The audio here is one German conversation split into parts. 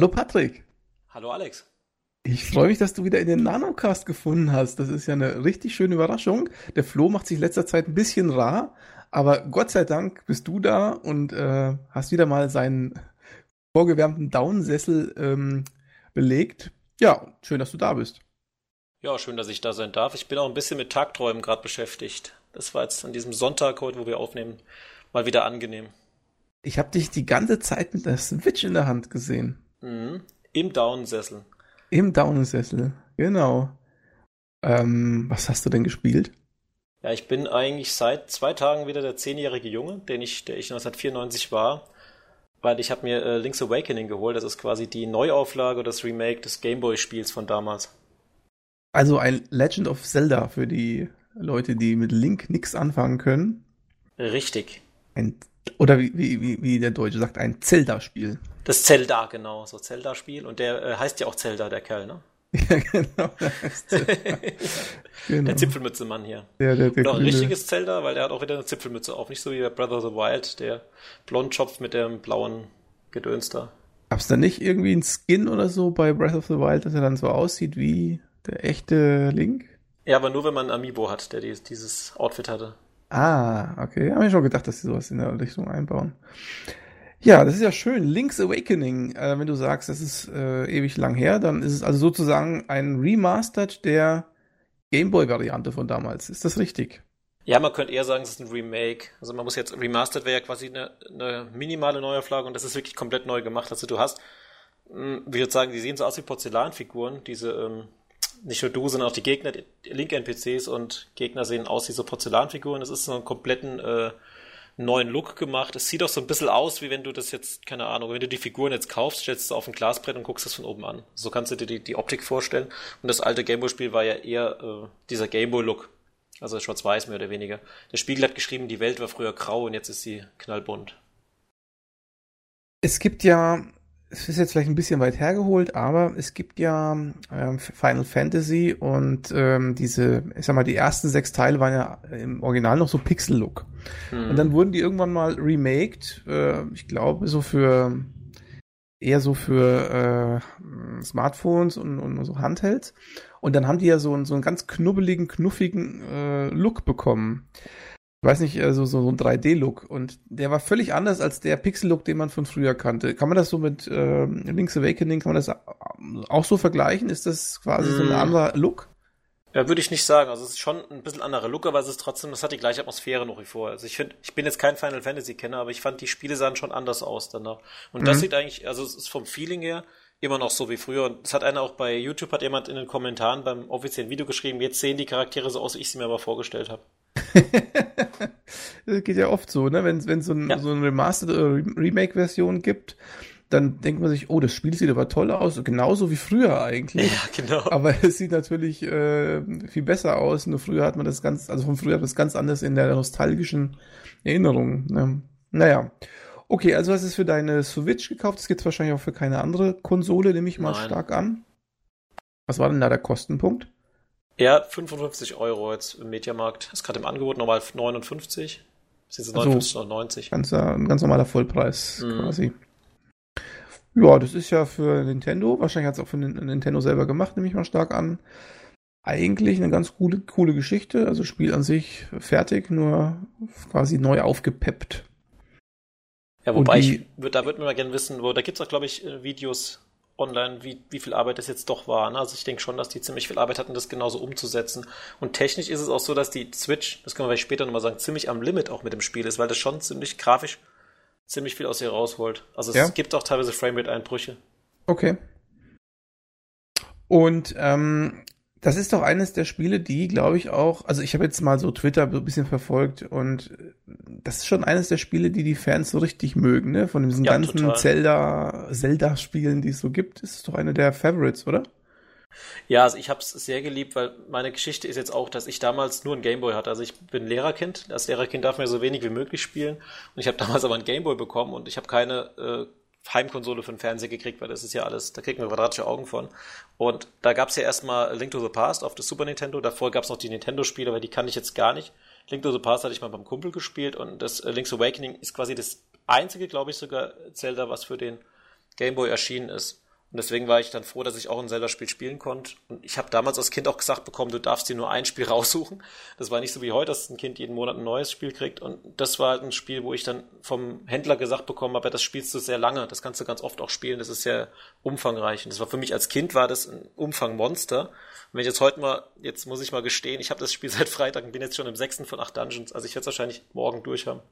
Hallo Patrick. Hallo Alex. Ich freue mich, dass du wieder in den Nanocast gefunden hast. Das ist ja eine richtig schöne Überraschung. Der Flo macht sich letzter Zeit ein bisschen rar, aber Gott sei Dank bist du da und äh, hast wieder mal seinen vorgewärmten Daunensessel ähm, belegt. Ja, schön, dass du da bist. Ja, schön, dass ich da sein darf. Ich bin auch ein bisschen mit Tagträumen gerade beschäftigt. Das war jetzt an diesem Sonntag heute, wo wir aufnehmen, mal wieder angenehm. Ich habe dich die ganze Zeit mit der Switch in der Hand gesehen. Mhm. Im Daunensessel. Im Daunensessel, genau. Ähm, was hast du denn gespielt? Ja, ich bin eigentlich seit zwei Tagen wieder der zehnjährige Junge, den ich, der ich 1994 war, weil ich habe mir äh, Link's Awakening geholt. Das ist quasi die Neuauflage oder das Remake des Gameboy-Spiels von damals. Also ein Legend of Zelda für die Leute, die mit Link nichts anfangen können. Richtig. Ein, oder wie, wie, wie der Deutsche sagt, ein Zelda-Spiel. Das Zelda, genau, so Zelda-Spiel. Und der äh, heißt ja auch Zelda, der Kerl, ne? Ja, genau. Der, genau. der Zipfelmütze-Mann hier. Der, der, der und auch ein richtiges Zelda, weil der hat auch wieder eine Zipfelmütze auf. Nicht so wie der Brother of the Wild, der Blondschopf mit dem blauen Gedöns da. Gab's da nicht irgendwie ein Skin oder so bei Breath of the Wild, dass er dann so aussieht wie der echte Link? Ja, aber nur wenn man ein Amiibo hat, der dieses Outfit hatte. Ah, okay. Habe ich schon gedacht, dass sie sowas in der Richtung einbauen. Ja, das ist ja schön. Link's Awakening, äh, wenn du sagst, das ist äh, ewig lang her, dann ist es also sozusagen ein Remastered der Gameboy-Variante von damals. Ist das richtig? Ja, man könnte eher sagen, es ist ein Remake. Also man muss jetzt, Remastered wäre ja quasi eine, eine minimale Neuauflage und das ist wirklich komplett neu gemacht. Also du hast, hm, wie ich sagen, die sehen so aus wie Porzellanfiguren, diese, ähm, nicht nur du, sondern auch die Gegner, Link-NPCs und Gegner sehen aus wie so Porzellanfiguren. Das ist so einen kompletten äh, neuen Look gemacht. Es sieht auch so ein bisschen aus, wie wenn du das jetzt, keine Ahnung, wenn du die Figuren jetzt kaufst, stellst du auf ein Glasbrett und guckst das von oben an. So kannst du dir die, die Optik vorstellen. Und das alte Gameboy-Spiel war ja eher äh, dieser Gameboy-Look. Also schwarz-weiß mehr oder weniger. Der Spiegel hat geschrieben, die Welt war früher grau und jetzt ist sie knallbunt. Es gibt ja es ist jetzt vielleicht ein bisschen weit hergeholt, aber es gibt ja ähm, Final Fantasy und ähm, diese, ich sag mal, die ersten sechs Teile waren ja im Original noch so Pixel-Look. Hm. Und dann wurden die irgendwann mal remaked, äh, ich glaube, so für eher so für äh, Smartphones und, und so Handhelds. Und dann haben die ja so, so einen ganz knubbeligen, knuffigen äh, Look bekommen weiß nicht, also so, so ein 3D-Look. Und der war völlig anders als der Pixel-Look, den man von früher kannte. Kann man das so mit äh, Link's Awakening, kann man das auch so vergleichen? Ist das quasi mm. so ein mm. anderer Look? Ja, würde ich nicht sagen. Also es ist schon ein bisschen anderer Look, aber es ist trotzdem, es hat die gleiche Atmosphäre noch wie vorher. Also ich finde, ich bin jetzt kein Final Fantasy-Kenner, aber ich fand, die Spiele sahen schon anders aus danach. Und mhm. das sieht eigentlich, also es ist vom Feeling her immer noch so wie früher. Und es hat einer auch bei YouTube, hat jemand in den Kommentaren beim offiziellen Video geschrieben, jetzt sehen die Charaktere so aus, wie ich sie mir aber vorgestellt habe. das geht ja oft so, ne? Wenn es so, ein, ja. so eine Remastered oder Remake-Version gibt, dann denkt man sich, oh, das Spiel sieht aber toll aus, genauso wie früher eigentlich. Ja, genau. Aber es sieht natürlich äh, viel besser aus. Nur früher hat man das ganz, also von früher hat man das ganz anders in der nostalgischen Erinnerung. Ne? Naja. Okay, also hast du es für deine Switch gekauft? Das gibt es wahrscheinlich auch für keine andere Konsole, nehme ich mal Nein. stark an. Was war denn da der Kostenpunkt? Ja, 55 Euro jetzt im Mediamarkt. Ist gerade im Angebot normal 59. Sind es 59 oder 90? Ganz, ein ganz normaler Vollpreis mm. quasi. Ja, das ist ja für Nintendo. Wahrscheinlich hat es auch für Nintendo selber gemacht, nehme ich mal stark an. Eigentlich eine ganz coole, coole Geschichte. Also Spiel an sich fertig, nur quasi neu aufgepeppt. Ja, wobei die, ich, da würde man mal gerne wissen, wo, da gibt es auch, glaube ich, äh, Videos online, wie, wie viel Arbeit das jetzt doch war. Ne? Also ich denke schon, dass die ziemlich viel Arbeit hatten, das genauso umzusetzen. Und technisch ist es auch so, dass die Switch, das können wir vielleicht später nochmal sagen, ziemlich am Limit auch mit dem Spiel ist, weil das schon ziemlich grafisch ziemlich viel aus ihr rausholt. Also es ja? gibt auch teilweise Framerate-Einbrüche. Okay. Und ähm, das ist doch eines der Spiele, die, glaube ich, auch, also ich habe jetzt mal so Twitter ein bisschen verfolgt und das ist schon eines der Spiele, die die Fans so richtig mögen, ne? Von diesen ja, ganzen total. Zelda, Zelda-Spielen, die es so gibt, ist es doch eine der Favorites, oder? Ja, also ich habe es sehr geliebt, weil meine Geschichte ist jetzt auch, dass ich damals nur ein Gameboy hatte. Also ich bin Lehrerkind. Als Lehrerkind darf man ja so wenig wie möglich spielen. Und ich habe damals aber ein Gameboy bekommen und ich habe keine äh, Heimkonsole für den Fernseher gekriegt, weil das ist ja alles, da kriegt man quadratische Augen von. Und da gab es ja erstmal Link to the Past auf der Super Nintendo. Davor gab es noch die Nintendo-Spiele, aber die kann ich jetzt gar nicht. Link to the Past hatte ich mal beim Kumpel gespielt und das äh, Link's Awakening ist quasi das einzige, glaube ich, sogar Zelda, was für den Game Boy erschienen ist. Und deswegen war ich dann froh, dass ich auch ein Zelda-Spiel spielen konnte. Und ich habe damals als Kind auch gesagt bekommen, du darfst dir nur ein Spiel raussuchen. Das war nicht so wie heute, dass ein Kind jeden Monat ein neues Spiel kriegt. Und das war halt ein Spiel, wo ich dann vom Händler gesagt bekommen habe, das spielst du sehr lange. Das kannst du ganz oft auch spielen. Das ist sehr umfangreich. Und das war für mich als Kind war das ein Umfangmonster. Und wenn ich jetzt heute mal, jetzt muss ich mal gestehen, ich habe das Spiel seit Freitag und bin jetzt schon im sechsten von acht Dungeons. Also ich werde es wahrscheinlich morgen durch haben.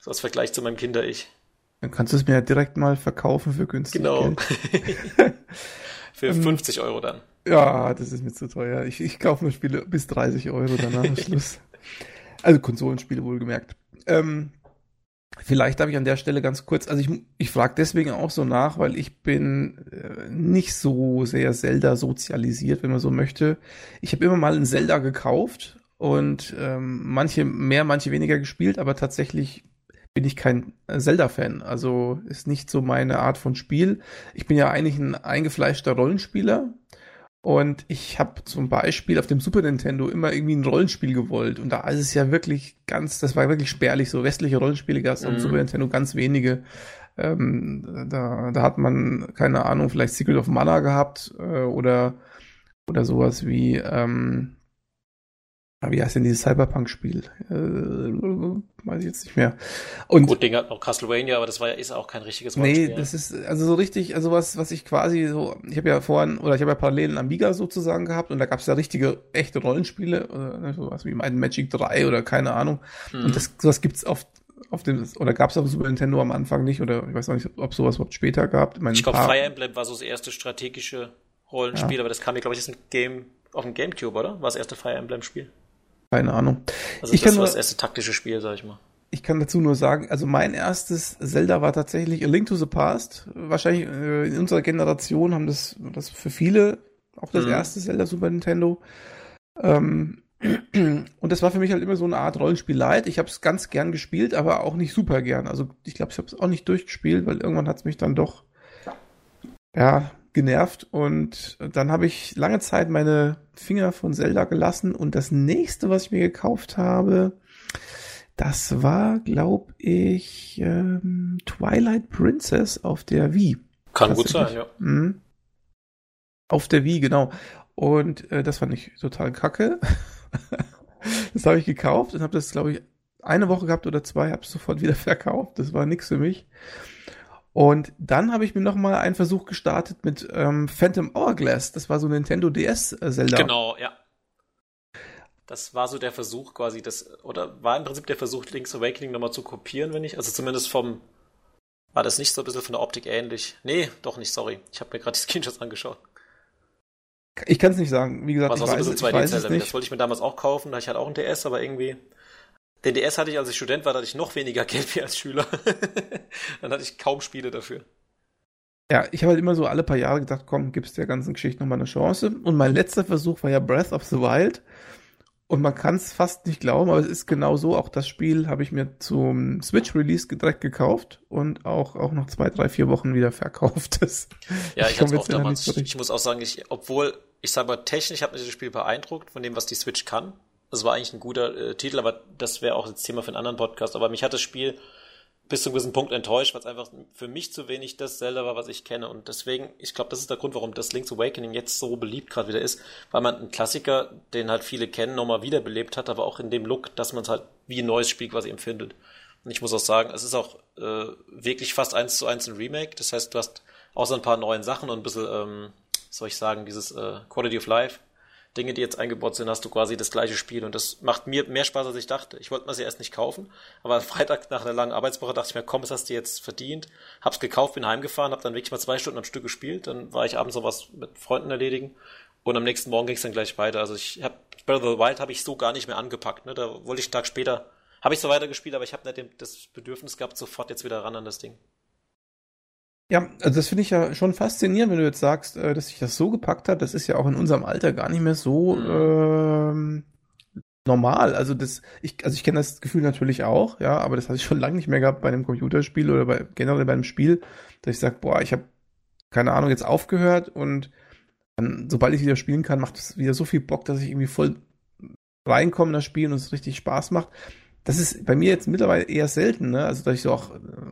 So als Vergleich zu meinem Kinder-Ich. Dann kannst du es mir ja direkt mal verkaufen für günstig Genau. für 50 Euro dann. Ja, das ist mir zu teuer. Ich, ich kaufe mir Spiele bis 30 Euro danach am Schluss. Also Konsolenspiele wohlgemerkt. Ähm, vielleicht darf ich an der Stelle ganz kurz, also ich, ich frage deswegen auch so nach, weil ich bin äh, nicht so sehr Zelda sozialisiert, wenn man so möchte. Ich habe immer mal ein Zelda gekauft und ähm, manche mehr, manche weniger gespielt, aber tatsächlich bin ich kein Zelda-Fan. Also ist nicht so meine Art von Spiel. Ich bin ja eigentlich ein eingefleischter Rollenspieler. Und ich habe zum Beispiel auf dem Super Nintendo immer irgendwie ein Rollenspiel gewollt. Und da ist es ja wirklich ganz, das war wirklich spärlich. So westliche Rollenspiele gab es mhm. auf dem Super Nintendo ganz wenige. Ähm, da, da hat man, keine Ahnung, vielleicht Secret of Mana gehabt äh, oder, oder sowas wie, ähm, wie heißt denn dieses Cyberpunk-Spiel? Äh, weiß ich jetzt nicht mehr. Und Gut, Ding hat noch Castlevania, aber das war ja ist auch kein richtiges Rollenspiel. Nee, das ist also so richtig, also was, was ich quasi so, ich habe ja vorhin, oder ich habe ja parallel einen Amiga sozusagen gehabt und da gab es ja richtige, echte Rollenspiele, oder ne, sowas wie mein Magic 3 oder keine Ahnung. Mhm. Und das, sowas gibt's auf auf dem, oder gab es auf dem Super Nintendo am Anfang nicht, oder ich weiß auch nicht, ob sowas überhaupt später gab. Ich, ich glaube, Fire Emblem war so das erste strategische Rollenspiel, ja. aber das kam, glaube ich, das ist ein Game, auf dem Gamecube, oder? War das erste Fire Emblem-Spiel? Keine Ahnung. Also ich das kann war das erste taktische Spiel, sag ich mal. Ich kann dazu nur sagen, also mein erstes Zelda war tatsächlich A Link to the Past. Wahrscheinlich äh, in unserer Generation haben das, das für viele auch das mhm. erste Zelda Super Nintendo. Ähm, und das war für mich halt immer so eine Art Rollenspiel Light. Ich habe es ganz gern gespielt, aber auch nicht super gern. Also ich glaube, ich habe es auch nicht durchgespielt, weil irgendwann hat es mich dann doch ja genervt und dann habe ich lange Zeit meine Finger von Zelda gelassen und das nächste, was ich mir gekauft habe, das war, glaube ich, ähm, Twilight Princess auf der Wii. Kann gut sein, ja. Mhm. Auf der Wii, genau. Und äh, das fand ich total kacke. das habe ich gekauft und habe das, glaube ich, eine Woche gehabt oder zwei, habe es sofort wieder verkauft. Das war nichts für mich. Und dann habe ich mir noch mal einen Versuch gestartet mit ähm, Phantom Hourglass. Das war so Nintendo DS äh, Zelda. Genau, ja. Das war so der Versuch quasi, das oder war im Prinzip der Versuch Link's Awakening nochmal zu kopieren, wenn ich, also zumindest vom war das nicht so ein bisschen von der Optik ähnlich? Nee, doch nicht, sorry. Ich habe mir gerade die Screenshots angeschaut. Ich kann es nicht sagen. Wie gesagt, ich, weiß, ich weiß es nicht. Das wollte ich mir damals auch kaufen, da ich hatte auch ein DS, aber irgendwie den DS hatte ich, als ich Student war, da hatte ich noch weniger Geld wie als Schüler. Dann hatte ich kaum Spiele dafür. Ja, ich habe halt immer so alle paar Jahre gedacht, komm, gibst der ganzen Geschichte nochmal eine Chance. Und mein letzter Versuch war ja Breath of the Wild. Und man kann es fast nicht glauben, aber es ist genau so. Auch das Spiel habe ich mir zum Switch-Release direkt gekauft und auch, auch noch zwei, drei, vier Wochen wieder verkauft. Das, ja, ich, ich, auch damals, ich muss auch sagen, ich, obwohl, ich sage mal, technisch hat mich das Spiel beeindruckt von dem, was die Switch kann. Das war eigentlich ein guter äh, Titel, aber das wäre auch das Thema für einen anderen Podcast. Aber mich hat das Spiel bis zu einem gewissen Punkt enttäuscht, weil es einfach für mich zu wenig das Zelda war, was ich kenne. Und deswegen, ich glaube, das ist der Grund, warum das Link's Awakening jetzt so beliebt gerade wieder ist, weil man einen Klassiker, den halt viele kennen, nochmal wiederbelebt hat, aber auch in dem Look, dass man es halt wie ein neues Spiel quasi empfindet. Und ich muss auch sagen, es ist auch äh, wirklich fast eins zu eins ein Remake. Das heißt, du hast außer ein paar neuen Sachen und ein bisschen, ähm, soll ich sagen, dieses äh, Quality of Life Dinge, die jetzt eingebaut sind, hast du quasi das gleiche Spiel. Und das macht mir mehr Spaß, als ich dachte. Ich wollte mir sie erst nicht kaufen, aber Freitag nach einer langen Arbeitswoche dachte ich mir, komm, das hast du jetzt verdient. Hab's gekauft, bin heimgefahren, hab dann wirklich mal zwei Stunden am Stück gespielt. Dann war ich abends noch was mit Freunden erledigen. Und am nächsten Morgen ging es dann gleich weiter. Also ich habe Breath of the Wild habe ich so gar nicht mehr angepackt. Ne? Da wollte ich einen Tag später, habe ich so weitergespielt, aber ich habe nicht das Bedürfnis gehabt, sofort jetzt wieder ran an das Ding. Ja, also das finde ich ja schon faszinierend, wenn du jetzt sagst, äh, dass sich das so gepackt hat. Das ist ja auch in unserem Alter gar nicht mehr so mhm. ähm, normal. Also das, ich, also ich kenne das Gefühl natürlich auch, ja, aber das hatte ich schon lange nicht mehr gehabt bei einem Computerspiel oder bei generell bei einem Spiel, dass ich sage, boah, ich habe keine Ahnung jetzt aufgehört und dann, sobald ich wieder spielen kann, macht es wieder so viel Bock, dass ich irgendwie voll reinkomme in das Spiel und es richtig Spaß macht das ist bei mir jetzt mittlerweile eher selten, ne? Also dass ich so auch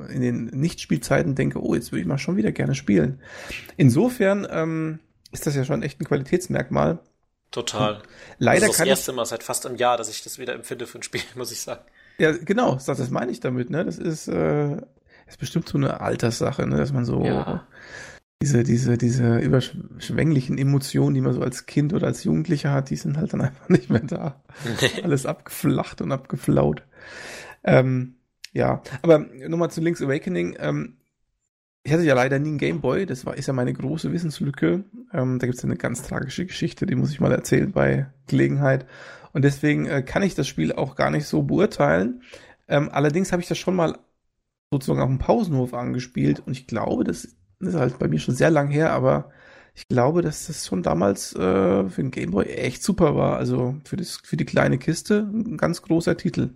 in den Nichtspielzeiten denke, oh, jetzt würde ich mal schon wieder gerne spielen. Insofern ähm, ist das ja schon echt ein Qualitätsmerkmal. Total. Und leider das ist das erste Mal seit fast einem Jahr, dass ich das wieder empfinde für ein Spiel, muss ich sagen. Ja, genau, das, das meine ich damit, ne? Das ist, äh, ist bestimmt so eine Alterssache, ne? Dass man so ja. Diese, diese, diese überschwänglichen Emotionen, die man so als Kind oder als Jugendlicher hat, die sind halt dann einfach nicht mehr da. Alles abgeflacht und abgeflaut. Ähm, ja, aber nochmal zu Link's Awakening. Ähm, ich hatte ja leider nie einen Gameboy, das war, ist ja meine große Wissenslücke. Ähm, da gibt es eine ganz tragische Geschichte, die muss ich mal erzählen bei Gelegenheit. Und deswegen äh, kann ich das Spiel auch gar nicht so beurteilen. Ähm, allerdings habe ich das schon mal sozusagen auf dem Pausenhof angespielt und ich glaube, das ist halt bei mir schon sehr lang her, aber ich glaube, dass das schon damals äh, für den Gameboy echt super war. Also für, das, für die kleine Kiste ein ganz großer Titel.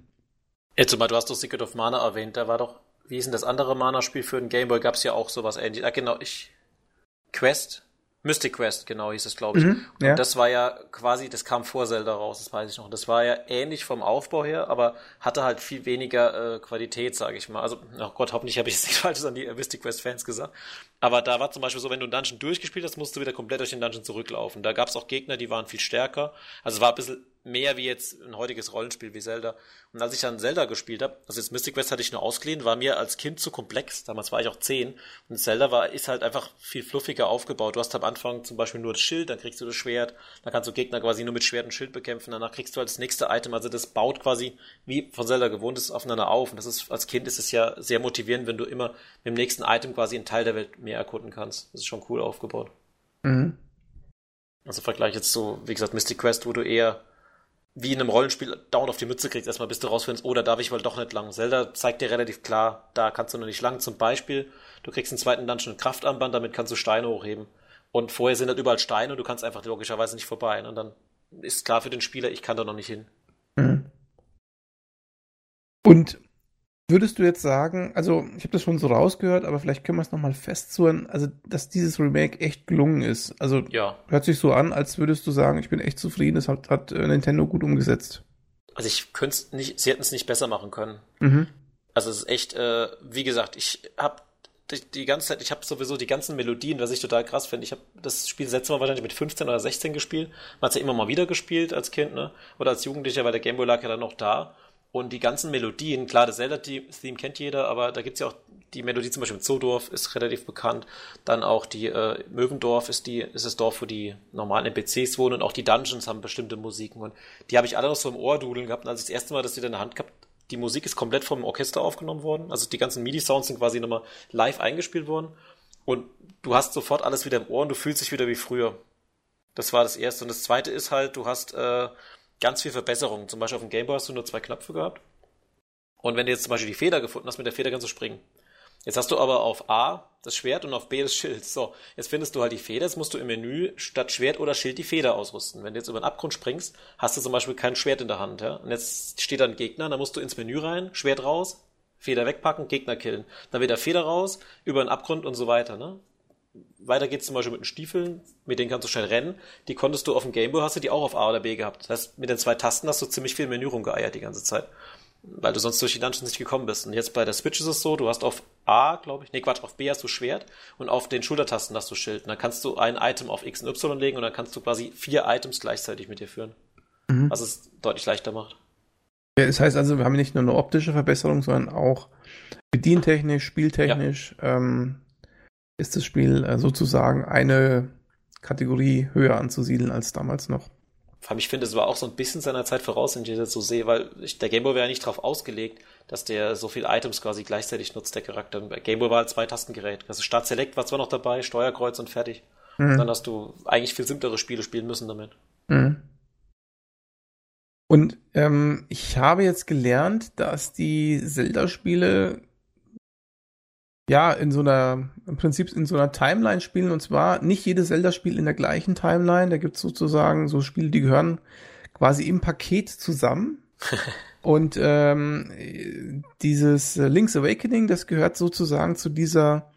Jetzt mal, du hast doch Secret of Mana erwähnt, da war doch, wie ist denn das andere Mana-Spiel für den Gameboy? Gab es ja auch sowas ähnliches. Ah, genau, ich. Quest? Mystic Quest, genau hieß es, glaube ich. Mhm, ja. Und das war ja quasi, das kam vor Zelda raus, das weiß ich noch. Das war ja ähnlich vom Aufbau her, aber hatte halt viel weniger äh, Qualität, sage ich mal. Also, oh Gott, hoffentlich habe ich jetzt nichts Falsches an die Mystic Quest Fans gesagt. Aber da war zum Beispiel so, wenn du einen Dungeon durchgespielt hast, musst du wieder komplett durch den Dungeon zurücklaufen. Da gab es auch Gegner, die waren viel stärker. Also war ein bisschen mehr wie jetzt ein heutiges Rollenspiel wie Zelda. Und als ich dann Zelda gespielt habe, also jetzt Mystic Quest hatte ich nur ausgeliehen, war mir als Kind zu komplex. Damals war ich auch zehn. Und Zelda war, ist halt einfach viel fluffiger aufgebaut. Du hast am Anfang zum Beispiel nur das Schild, dann kriegst du das Schwert, dann kannst du Gegner quasi nur mit Schwert und Schild bekämpfen, danach kriegst du halt das nächste Item. Also das baut quasi, wie von Zelda gewohnt ist, aufeinander auf. Und das ist, als Kind ist es ja sehr motivierend, wenn du immer mit dem nächsten Item quasi einen Teil der Welt mehr erkunden kannst. Das ist schon cool aufgebaut. Mhm. Also Vergleich jetzt so, wie gesagt, Mystic Quest, wo du eher wie in einem Rollenspiel dauernd auf die Mütze kriegst, erstmal bis du rausfindest, oh, da darf ich wohl doch nicht lang. Zelda zeigt dir relativ klar, da kannst du noch nicht lang. Zum Beispiel, du kriegst einen zweiten Dungeon ein Kraftarmband, damit kannst du Steine hochheben. Und vorher sind halt überall Steine und du kannst einfach logischerweise nicht vorbei. Und dann ist klar für den Spieler, ich kann da noch nicht hin. Mhm. Und Würdest du jetzt sagen, also ich habe das schon so rausgehört, aber vielleicht können wir es nochmal festzurren, also dass dieses Remake echt gelungen ist. Also ja. hört sich so an, als würdest du sagen, ich bin echt zufrieden, das hat, hat äh, Nintendo gut umgesetzt. Also ich könnte es nicht, sie hätten es nicht besser machen können. Mhm. Also es ist echt, äh, wie gesagt, ich habe die, die, ganze Zeit, ich habe sowieso die ganzen Melodien, was ich total krass finde. Ich habe das Spiel letztes Mal wahrscheinlich mit 15 oder 16 gespielt. Man hat es ja immer mal wieder gespielt als Kind, ne? Oder als Jugendlicher, weil der Gameboy lag ja dann noch da. Und die ganzen Melodien, klar, das Zelda-Theme kennt jeder, aber da gibt's ja auch die Melodie zum Beispiel im Zoodorf ist relativ bekannt. Dann auch die äh, Möwendorf ist die, ist das Dorf, wo die normalen NPCs wohnen und auch die Dungeons haben bestimmte Musiken. Und die habe ich alle noch so im Ohr dudeln gehabt. Und als ich das erste Mal das wieder in der Hand gehabt, die Musik ist komplett vom Orchester aufgenommen worden. Also die ganzen MIDI-Sounds sind quasi nochmal live eingespielt worden. Und du hast sofort alles wieder im Ohr und du fühlst dich wieder wie früher. Das war das erste. Und das zweite ist halt, du hast äh, ganz viel Verbesserungen. Zum Beispiel auf dem Gameboy hast du nur zwei Knöpfe gehabt. Und wenn du jetzt zum Beispiel die Feder gefunden hast, mit der Feder kannst du springen. Jetzt hast du aber auf A das Schwert und auf B das Schild. So, jetzt findest du halt die Feder, jetzt musst du im Menü statt Schwert oder Schild die Feder ausrüsten. Wenn du jetzt über den Abgrund springst, hast du zum Beispiel kein Schwert in der Hand. Ja? Und jetzt steht da ein Gegner, dann musst du ins Menü rein, Schwert raus, Feder wegpacken, Gegner killen. Dann wieder Feder raus, über den Abgrund und so weiter. Ne? Weiter geht's zum Beispiel mit den Stiefeln, mit denen kannst du schnell rennen. Die konntest du auf dem Gameboy, hast du die auch auf A oder B gehabt. Das heißt, mit den zwei Tasten hast du ziemlich viel Menü rumgeeiert die ganze Zeit. Weil du sonst durch die Dungeons nicht gekommen bist. Und jetzt bei der Switch ist es so, du hast auf A, glaube ich, nee, Quatsch, auf B hast du Schwert und auf den Schultertasten hast du Schild. Und dann kannst du ein Item auf X und Y legen und dann kannst du quasi vier Items gleichzeitig mit dir führen. Mhm. Was es deutlich leichter macht. Ja, das heißt also, wir haben nicht nur eine optische Verbesserung, sondern auch bedientechnisch, spieltechnisch, ja. ähm, ist das Spiel äh, sozusagen eine Kategorie höher anzusiedeln als damals noch. Vor allem, ich finde, es war auch so ein bisschen seiner Zeit voraus, wenn ich das so sehe, weil der Gameboy wäre ja nicht darauf ausgelegt, dass der so viele Items quasi gleichzeitig nutzt, der Charakter. Bei Gameboy war halt zwei Tastengerät. Also Start Select war zwar noch dabei, Steuerkreuz und fertig. Mhm. Dann hast du eigentlich viel simplere Spiele spielen müssen damit. Mhm. Und ähm, ich habe jetzt gelernt, dass die Zelda-Spiele ja, in so einer, im Prinzip in so einer Timeline spielen und zwar nicht jedes Zelda-Spiel in der gleichen Timeline. Da gibt's sozusagen so Spiele, die gehören quasi im Paket zusammen. und ähm, dieses Link's Awakening, das gehört sozusagen zu dieser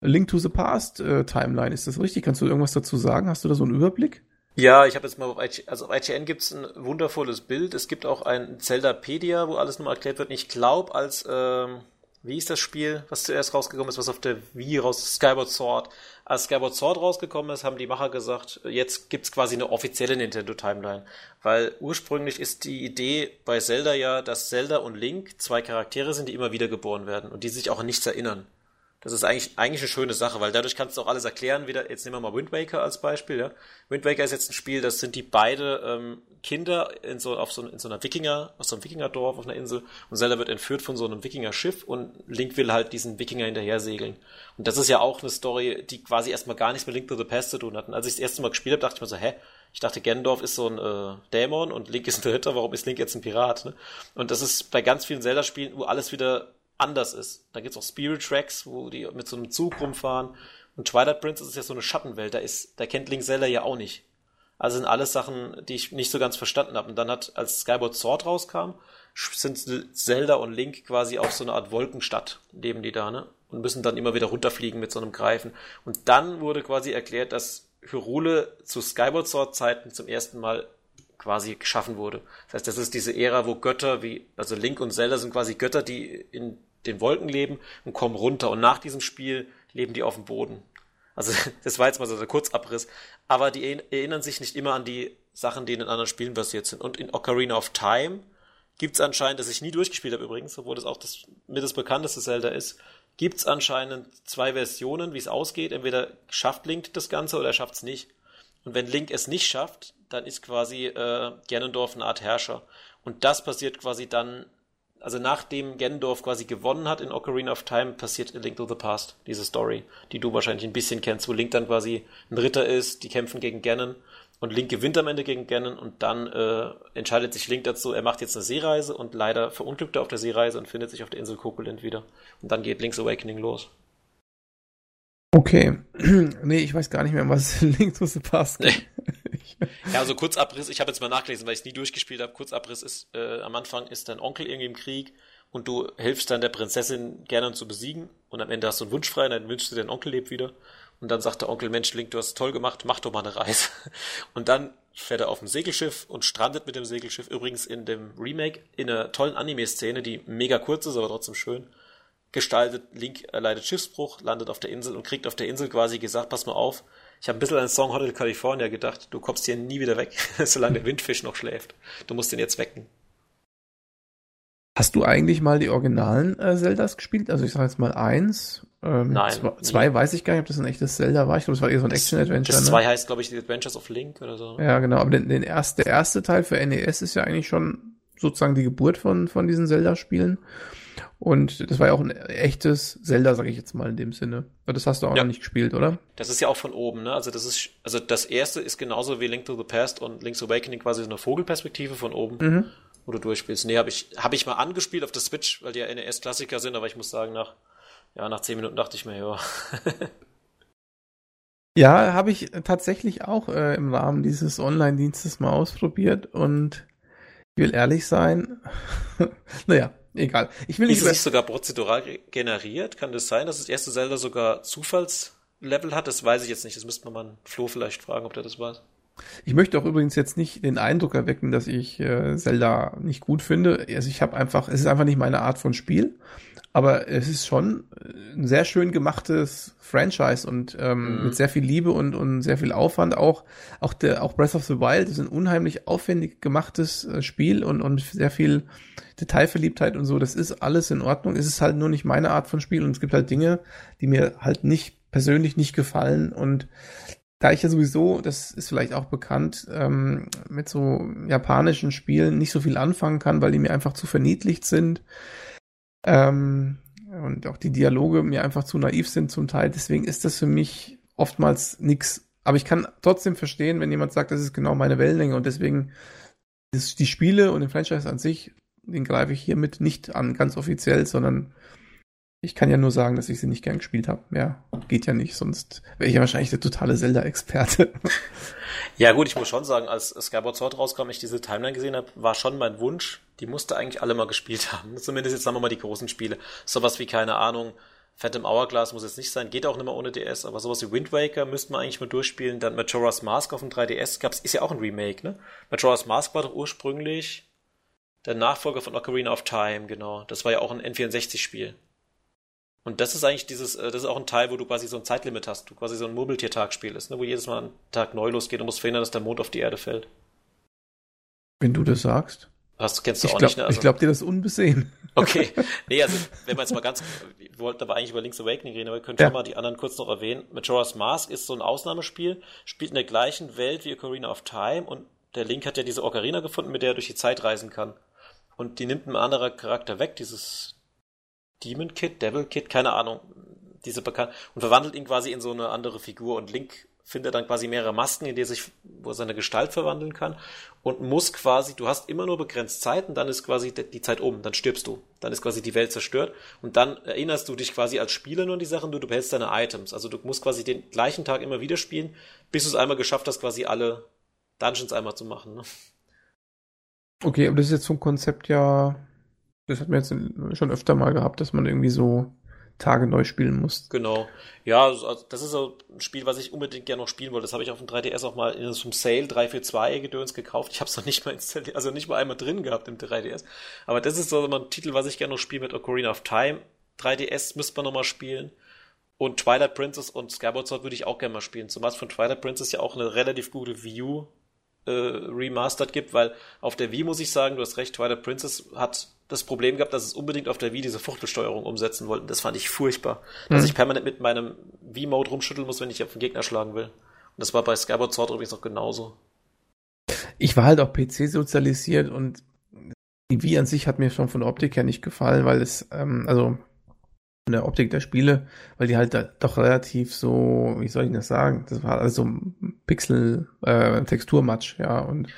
Link to the Past äh, Timeline. Ist das richtig? Kannst du irgendwas dazu sagen? Hast du da so einen Überblick? Ja, ich habe jetzt mal auf IGN, also auf IGN gibt's ein wundervolles Bild. Es gibt auch ein Zeldapedia, wo alles nochmal erklärt wird. Ich glaube, als ähm wie ist das Spiel, was zuerst rausgekommen ist, was auf der Wii raus, Skyward Sword. Als Skyward Sword rausgekommen ist, haben die Macher gesagt, jetzt gibt's quasi eine offizielle Nintendo Timeline. Weil ursprünglich ist die Idee bei Zelda ja, dass Zelda und Link zwei Charaktere sind, die immer wieder geboren werden und die sich auch an nichts erinnern. Das ist eigentlich, eigentlich eine schöne Sache, weil dadurch kannst du auch alles erklären. Wieder, jetzt nehmen wir mal Wind Waker als Beispiel. Ja. Wind Waker ist jetzt ein Spiel, das sind die beide ähm, Kinder in so, auf so, in so einer Wikinger, aus so einem Wikingerdorf auf einer Insel und Zelda wird entführt von so einem Wikinger-Schiff und Link will halt diesen Wikinger hinterher segeln. Und das ist ja auch eine Story, die quasi erstmal gar nichts mit Link to the Past zu tun hat. Und als ich das erste Mal gespielt habe, dachte ich mir so, hä? Ich dachte, Gendorf ist so ein äh, Dämon und Link ist ein Ritter, warum ist Link jetzt ein Pirat? Ne? Und das ist bei ganz vielen Zelda-Spielen, wo alles wieder anders ist. Da gibt's auch Spirit Tracks, wo die mit so einem Zug rumfahren. Und Twilight Princess ist ja so eine Schattenwelt. Da ist, da kennt Link Zelda ja auch nicht. Also sind alles Sachen, die ich nicht so ganz verstanden habe. Und dann hat, als Skyward Sword rauskam, sind Zelda und Link quasi auf so eine Art Wolkenstadt, leben die da, ne? Und müssen dann immer wieder runterfliegen mit so einem Greifen. Und dann wurde quasi erklärt, dass Hyrule zu Skyward Sword Zeiten zum ersten Mal quasi geschaffen wurde. Das heißt, das ist diese Ära, wo Götter wie, also Link und Zelda sind quasi Götter, die in den Wolken leben und kommen runter. Und nach diesem Spiel leben die auf dem Boden. Also das war jetzt mal so der Kurzabriss. Aber die erinnern sich nicht immer an die Sachen, die in den anderen Spielen basiert sind. Und in Ocarina of Time gibt's anscheinend, das ich nie durchgespielt habe übrigens, obwohl das auch das mit das bekannteste Zelda ist, gibt's anscheinend zwei Versionen, wie es ausgeht. Entweder schafft Link das Ganze oder er schafft's nicht. Und wenn Link es nicht schafft, dann ist quasi äh, Ganondorf eine Art Herrscher. Und das passiert quasi dann also nachdem Gendorf quasi gewonnen hat in Ocarina of Time, passiert A Link to the Past, diese Story, die du wahrscheinlich ein bisschen kennst, wo Link dann quasi ein Ritter ist, die kämpfen gegen Ganon und Link gewinnt am Ende gegen Ganon und dann äh, entscheidet sich Link dazu, er macht jetzt eine Seereise und leider verunglückt er auf der Seereise und findet sich auf der Insel Kokolint wieder. Und dann geht Link's Awakening los. Okay. nee, ich weiß gar nicht mehr, was Link to the Past nee. Ja, also Kurzabriss, ich habe jetzt mal nachgelesen, weil ich es nie durchgespielt habe. Kurzabriss ist, äh, am Anfang ist dein Onkel irgendwie im Krieg und du hilfst dann der Prinzessin gerne zu besiegen und am Ende hast du einen Wunsch frei und dann wünschst du, dein Onkel lebt wieder. Und dann sagt der Onkel, Mensch, Link, du hast toll gemacht, mach doch mal eine Reise. Und dann fährt er auf dem Segelschiff und strandet mit dem Segelschiff. Übrigens in dem Remake in einer tollen Anime-Szene, die mega kurz ist, aber trotzdem schön gestaltet. Link erleidet Schiffsbruch, landet auf der Insel und kriegt auf der Insel quasi gesagt, pass mal auf, ich habe ein bisschen an den Song Hotel California gedacht, du kommst hier nie wieder weg, solange der Windfisch noch schläft. Du musst ihn jetzt wecken. Hast du eigentlich mal die originalen äh, Zeldas gespielt? Also ich sage jetzt mal eins. Ähm, Nein. Zwei, zwei weiß ich gar nicht, ob das ein echtes Zelda war. Ich glaube, es war eher so ein Action-Adventure. Das ne? zwei heißt, glaube ich, The Adventures of Link oder so. Ja, genau. Aber den, den erst, der erste Teil für NES ist ja eigentlich schon sozusagen die Geburt von, von diesen Zelda-Spielen. Und das war ja auch ein echtes Zelda, sage ich jetzt mal in dem Sinne. Das hast du auch ja. noch nicht gespielt, oder? Das ist ja auch von oben, ne? Also das ist, also das erste ist genauso wie Link to the Past und Link's Awakening quasi so eine Vogelperspektive von oben, mhm. wo du durchspielst. Nee, habe ich, hab ich mal angespielt auf der Switch, weil die ja NES-Klassiker sind, aber ich muss sagen, nach, ja, nach zehn Minuten dachte ich mir, ja. ja, habe ich tatsächlich auch äh, im Rahmen dieses Online-Dienstes mal ausprobiert und ich will ehrlich sein, naja, egal. Ich will nicht. Ist es nicht sogar prozedural generiert? Kann das sein, dass das erste Zelda sogar Zufallslevel hat? Das weiß ich jetzt nicht. Das müsste man mal Flo vielleicht fragen, ob der das weiß. Ich möchte auch übrigens jetzt nicht den Eindruck erwecken, dass ich äh, Zelda nicht gut finde. Also ich habe einfach, es ist einfach nicht meine Art von Spiel. Aber es ist schon ein sehr schön gemachtes Franchise und ähm, mhm. mit sehr viel Liebe und, und sehr viel Aufwand. Auch, auch, der, auch Breath of the Wild ist ein unheimlich aufwendig gemachtes äh, Spiel und, und sehr viel Detailverliebtheit und so. Das ist alles in Ordnung. Es ist halt nur nicht meine Art von Spiel und es gibt halt Dinge, die mir halt nicht persönlich nicht gefallen und da ich ja sowieso, das ist vielleicht auch bekannt, ähm, mit so japanischen Spielen nicht so viel anfangen kann, weil die mir einfach zu verniedlicht sind, ähm, und auch die Dialoge mir einfach zu naiv sind zum Teil. Deswegen ist das für mich oftmals nix. Aber ich kann trotzdem verstehen, wenn jemand sagt, das ist genau meine Wellenlänge und deswegen die Spiele und den Franchise an sich, den greife ich hiermit nicht an, ganz offiziell, sondern ich kann ja nur sagen, dass ich sie nicht gern gespielt habe. Ja, geht ja nicht, sonst wäre ich ja wahrscheinlich der totale Zelda-Experte. Ja gut, ich muss schon sagen, als Skyward Sword rauskam, ich diese Timeline gesehen habe, war schon mein Wunsch, die musste eigentlich alle mal gespielt haben. Zumindest jetzt sagen wir mal die großen Spiele. Sowas wie, keine Ahnung, Phantom Hourglass muss jetzt nicht sein, geht auch nicht mehr ohne DS, aber sowas wie Wind Waker müsste man eigentlich mal durchspielen. Dann Majora's Mask auf dem 3DS gab's, ist ja auch ein Remake, ne? Majora's Mask war doch ursprünglich der Nachfolger von Ocarina of Time, genau. Das war ja auch ein N64-Spiel. Und das ist eigentlich dieses, äh, das ist auch ein Teil, wo du quasi so ein Zeitlimit hast, du quasi so ein Murmeltiertagspiel ist, ne, wo jedes Mal ein Tag neu losgeht und musst verhindern, dass der Mond auf die Erde fällt. Wenn du das sagst. Hast, kennst du ich auch glaub, nicht, ne? Also, ich glaube dir das unbesehen. Okay. Nee, also wenn man jetzt mal ganz, wir wollten aber eigentlich über Link's Awakening reden, aber wir können Ja. schon mal die anderen kurz noch erwähnen. Majora's Mask ist so ein Ausnahmespiel, spielt in der gleichen Welt wie Ocarina of Time und der Link hat ja diese Ocarina gefunden, mit der er durch die Zeit reisen kann. Und die nimmt ein anderer Charakter weg, dieses Demon Kid, Devil Kid, keine Ahnung, diese bekannt und verwandelt ihn quasi in so eine andere Figur und Link findet dann quasi mehrere Masken, in die er sich, wo er seine Gestalt verwandeln kann und muss quasi, du hast immer nur begrenzt Zeit und dann ist quasi die Zeit um, dann stirbst du, dann ist quasi die Welt zerstört und dann erinnerst du dich quasi als Spieler nur an die Sachen, du, du behältst deine Items, also du musst quasi den gleichen Tag immer wieder spielen, bis du es einmal geschafft hast, quasi alle Dungeons einmal zu machen. Ne? Okay, aber das ist jetzt ein Konzept ja, das hat man jetzt schon öfter mal gehabt, dass man irgendwie so Tage neu spielen muss. Genau. Ja, also also das ist so ein Spiel, was ich unbedingt gerne noch spielen wollte. Das habe ich auf dem 3DS auch mal in so einem Sale 342 Gedöns gekauft. Ich habe es noch nicht mal installiert, also nicht mal einmal drin gehabt im 3DS. Aber das ist so mal ein Titel, was ich gerne noch spiele mit Ocarina of Time. 3DS müsste man noch mal spielen. Und Twilight Princess und Skyward Sword würde ich auch gerne mal spielen. Zumal es von Twilight Princess ja auch eine relativ gute U äh, Remastered gibt, weil auf der Wii muss ich sagen, du hast recht, Twilight Princess hat das Problem gehabt, dass es unbedingt auf der Wii diese Fuchtelsteuerung umsetzen wollten. Das fand ich furchtbar. Dass Hm. ich permanent mit meinem Wii-Mode rumschütteln muss, wenn ich auf den Gegner schlagen will. Und das war bei Skyward Sword übrigens auch genauso. Ich war halt auch PC sozialisiert und die Wii an sich hat mir schon von der Optik her nicht gefallen, weil es, ähm, also von der Optik der Spiele, weil die halt doch relativ so, wie soll ich das sagen, das war also Pixel, äh, Texturmatsch, ja, und